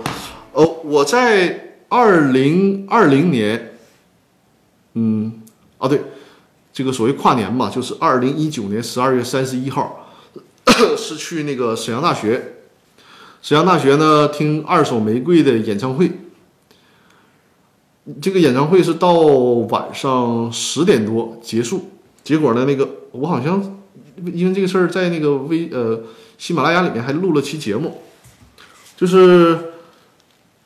哦，我在二零二零年，嗯，啊对，这个所谓跨年嘛，就是二零一九年十二月三十一号，是去那个沈阳大学，沈阳大学呢听二手玫瑰的演唱会。这个演唱会是到晚上十点多结束，结果呢，那个我好像因为这个事儿在那个微呃喜马拉雅里面还录了期节目，就是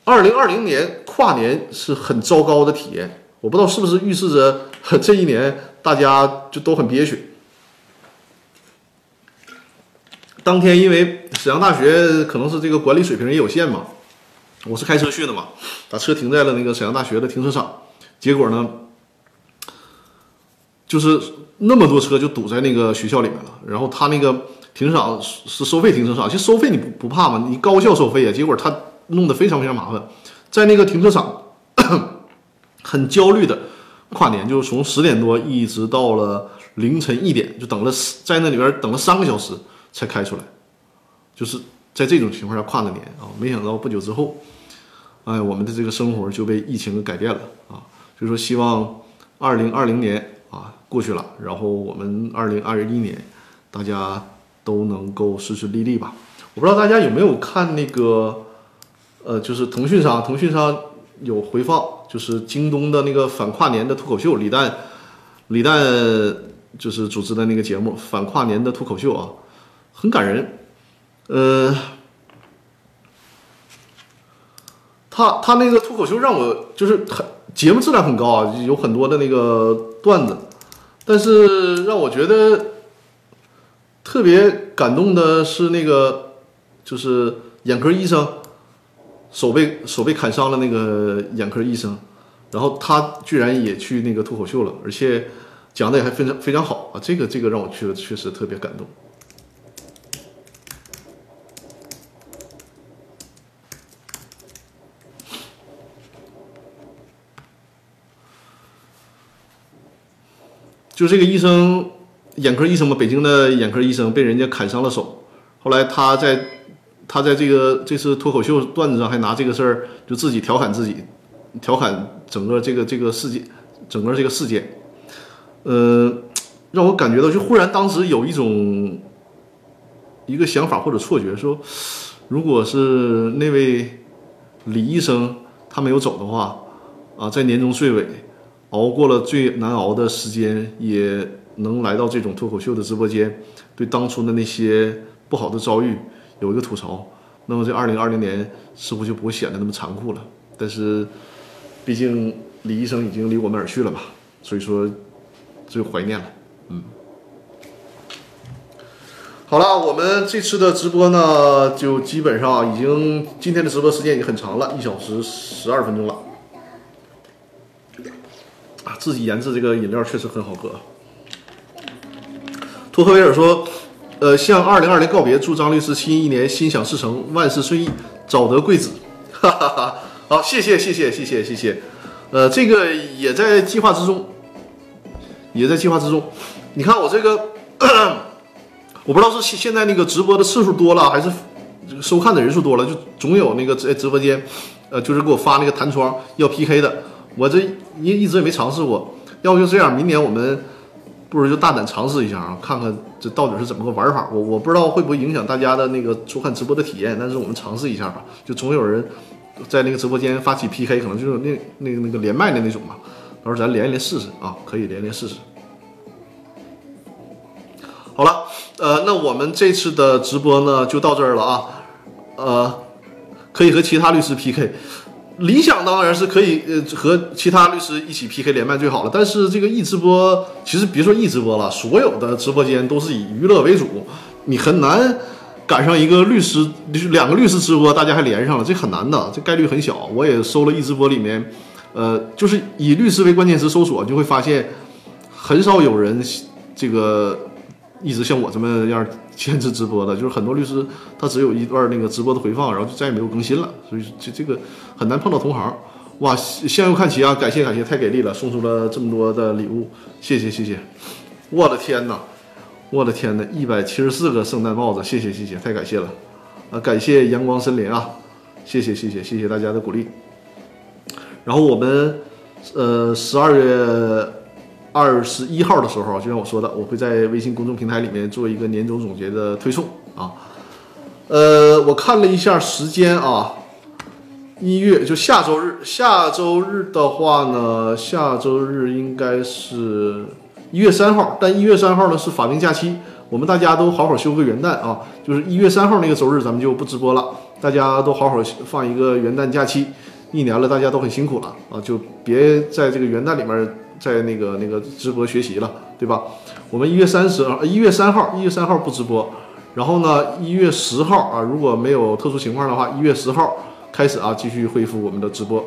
二零二零年跨年是很糟糕的体验，我不知道是不是预示着这一年大家就都很憋屈。当天因为沈阳大学可能是这个管理水平也有限嘛。我是开车去的嘛，把车停在了那个沈阳大学的停车场，结果呢，就是那么多车就堵在那个学校里面了。然后他那个停车场是收费停车场，其实收费你不不怕吗？你高校收费啊。结果他弄得非常非常麻烦，在那个停车场很焦虑的跨年，就是从十点多一直到了凌晨一点，就等了在那里边等了三个小时才开出来，就是。在这种情况下跨的年啊，没想到不久之后，哎，我们的这个生活就被疫情改变了啊。所以说，希望二零二零年啊过去了，然后我们二零二一年大家都能够顺顺利利吧。我不知道大家有没有看那个，呃，就是腾讯上，腾讯上有回放，就是京东的那个反跨年的脱口秀，李诞，李诞就是主持的那个节目反跨年的脱口秀啊，很感人。呃，他他那个脱口秀让我就是很节目质量很高啊，有很多的那个段子，但是让我觉得特别感动的是那个就是眼科医生手被手被砍伤了那个眼科医生，然后他居然也去那个脱口秀了，而且讲的也还非常非常好啊，这个这个让我确确实特别感动。就这个医生，眼科医生嘛，北京的眼科医生被人家砍伤了手，后来他在他在这个这次脱口秀段子上还拿这个事儿就自己调侃自己，调侃整个这个这个事件，整个这个事件，呃，让我感觉到就忽然当时有一种一个想法或者错觉，说如果是那位李医生他没有走的话，啊，在年终岁尾。熬过了最难熬的时间，也能来到这种脱口秀的直播间，对当初的那些不好的遭遇有一个吐槽。那么这二零二零年似乎就不会显得那么残酷了。但是，毕竟李医生已经离我们而去了嘛，所以说只有怀念了。嗯，好了，我们这次的直播呢，就基本上已经今天的直播时间已经很长了，一小时十二分钟了。自己研制这个饮料确实很好喝。托克维尔说：“呃，向二零二零告别，祝张律师新一年心想事成，万事顺意，找得贵子。”哈哈哈！好，谢谢，谢谢，谢谢，谢谢。呃，这个也在计划之中，也在计划之中。你看我这个，我不知道是现现在那个直播的次数多了，还是收看的人数多了，就总有那个在直播间，呃，就是给我发那个弹窗要 PK 的。我这一一直也没尝试过，要不就这样，明年我们不如就大胆尝试一下啊，看看这到底是怎么个玩法。我我不知道会不会影响大家的那个收看直播的体验，但是我们尝试一下吧。就总有人在那个直播间发起 PK，可能就是那那个那个连麦的那种嘛。到时候咱连一连试试啊，可以连一连试试。好了，呃，那我们这次的直播呢就到这儿了啊，呃，可以和其他律师 PK。理想当然是可以，呃，和其他律师一起 PK 连麦最好了。但是这个易直播，其实别说易直播了，所有的直播间都是以娱乐为主，你很难赶上一个律师，两个律师直播，大家还连上了，这很难的，这概率很小。我也搜了易直播里面，呃，就是以律师为关键词搜索，就会发现很少有人这个。一直像我这么样坚持直播的，就是很多律师他只有一段那个直播的回放，然后就再也没有更新了，所以这这个很难碰到同行。哇，向右看齐啊！感谢感谢，太给力了，送出了这么多的礼物，谢谢谢谢。我的天哪，我的天哪，一百七十四个圣诞帽子，谢谢谢谢，太感谢了啊！感谢阳光森林啊，谢谢谢谢谢谢大家的鼓励。然后我们呃十二月。二十一号的时候，就像我说的，我会在微信公众平台里面做一个年终总结的推送啊。呃，我看了一下时间啊，一月就下周日，下周日的话呢，下周日应该是一月三号，但一月三号呢是法定假期，我们大家都好好休个元旦啊，就是一月三号那个周日咱们就不直播了，大家都好好放一个元旦假期，一年了大家都很辛苦了啊，就别在这个元旦里面。在那个那个直播学习了，对吧？我们一月三十啊，一月三号，一月三号不直播。然后呢，一月十号啊，如果没有特殊情况的话，一月十号开始啊，继续恢复我们的直播。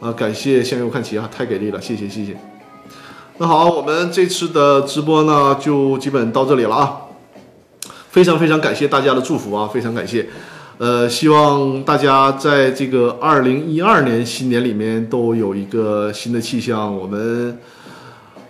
啊，感谢向右看齐啊，太给力了，谢谢谢谢。那好，我们这次的直播呢，就基本到这里了啊。非常非常感谢大家的祝福啊，非常感谢。呃，希望大家在这个二零一二年新年里面都有一个新的气象，我们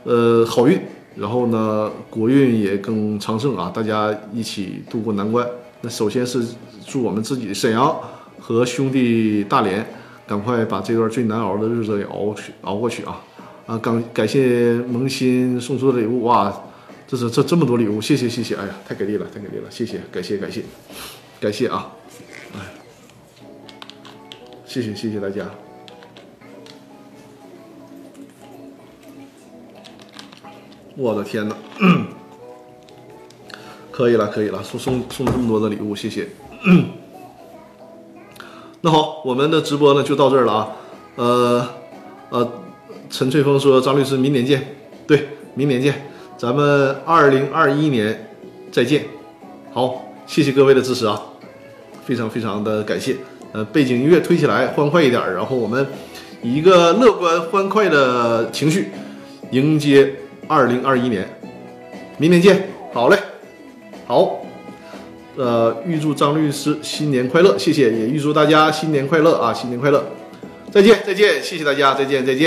呃好运，然后呢国运也更昌盛啊！大家一起度过难关。那首先是祝我们自己沈阳和兄弟大连赶快把这段最难熬的日子给熬去熬过去啊！啊，感感谢萌新送出的礼物哇，这是这这么多礼物，谢谢谢谢，哎呀，太给力了，太给力了，谢谢，感谢感谢感谢啊！谢谢谢谢大家！我的天哪，可以了可以了，送送送这么多的礼物，谢谢。那好，我们的直播呢就到这儿了啊。呃呃，陈翠峰说：“张律师，明年见。”对，明年见，咱们二零二一年再见。好，谢谢各位的支持啊。非常非常的感谢，呃，背景音乐推起来，欢快一点，然后我们以一个乐观欢快的情绪迎接二零二一年，明年见，好嘞，好，呃，预祝张律师新年快乐，谢谢，也预祝大家新年快乐啊，新年快乐，再见再见，谢谢大家，再见再见。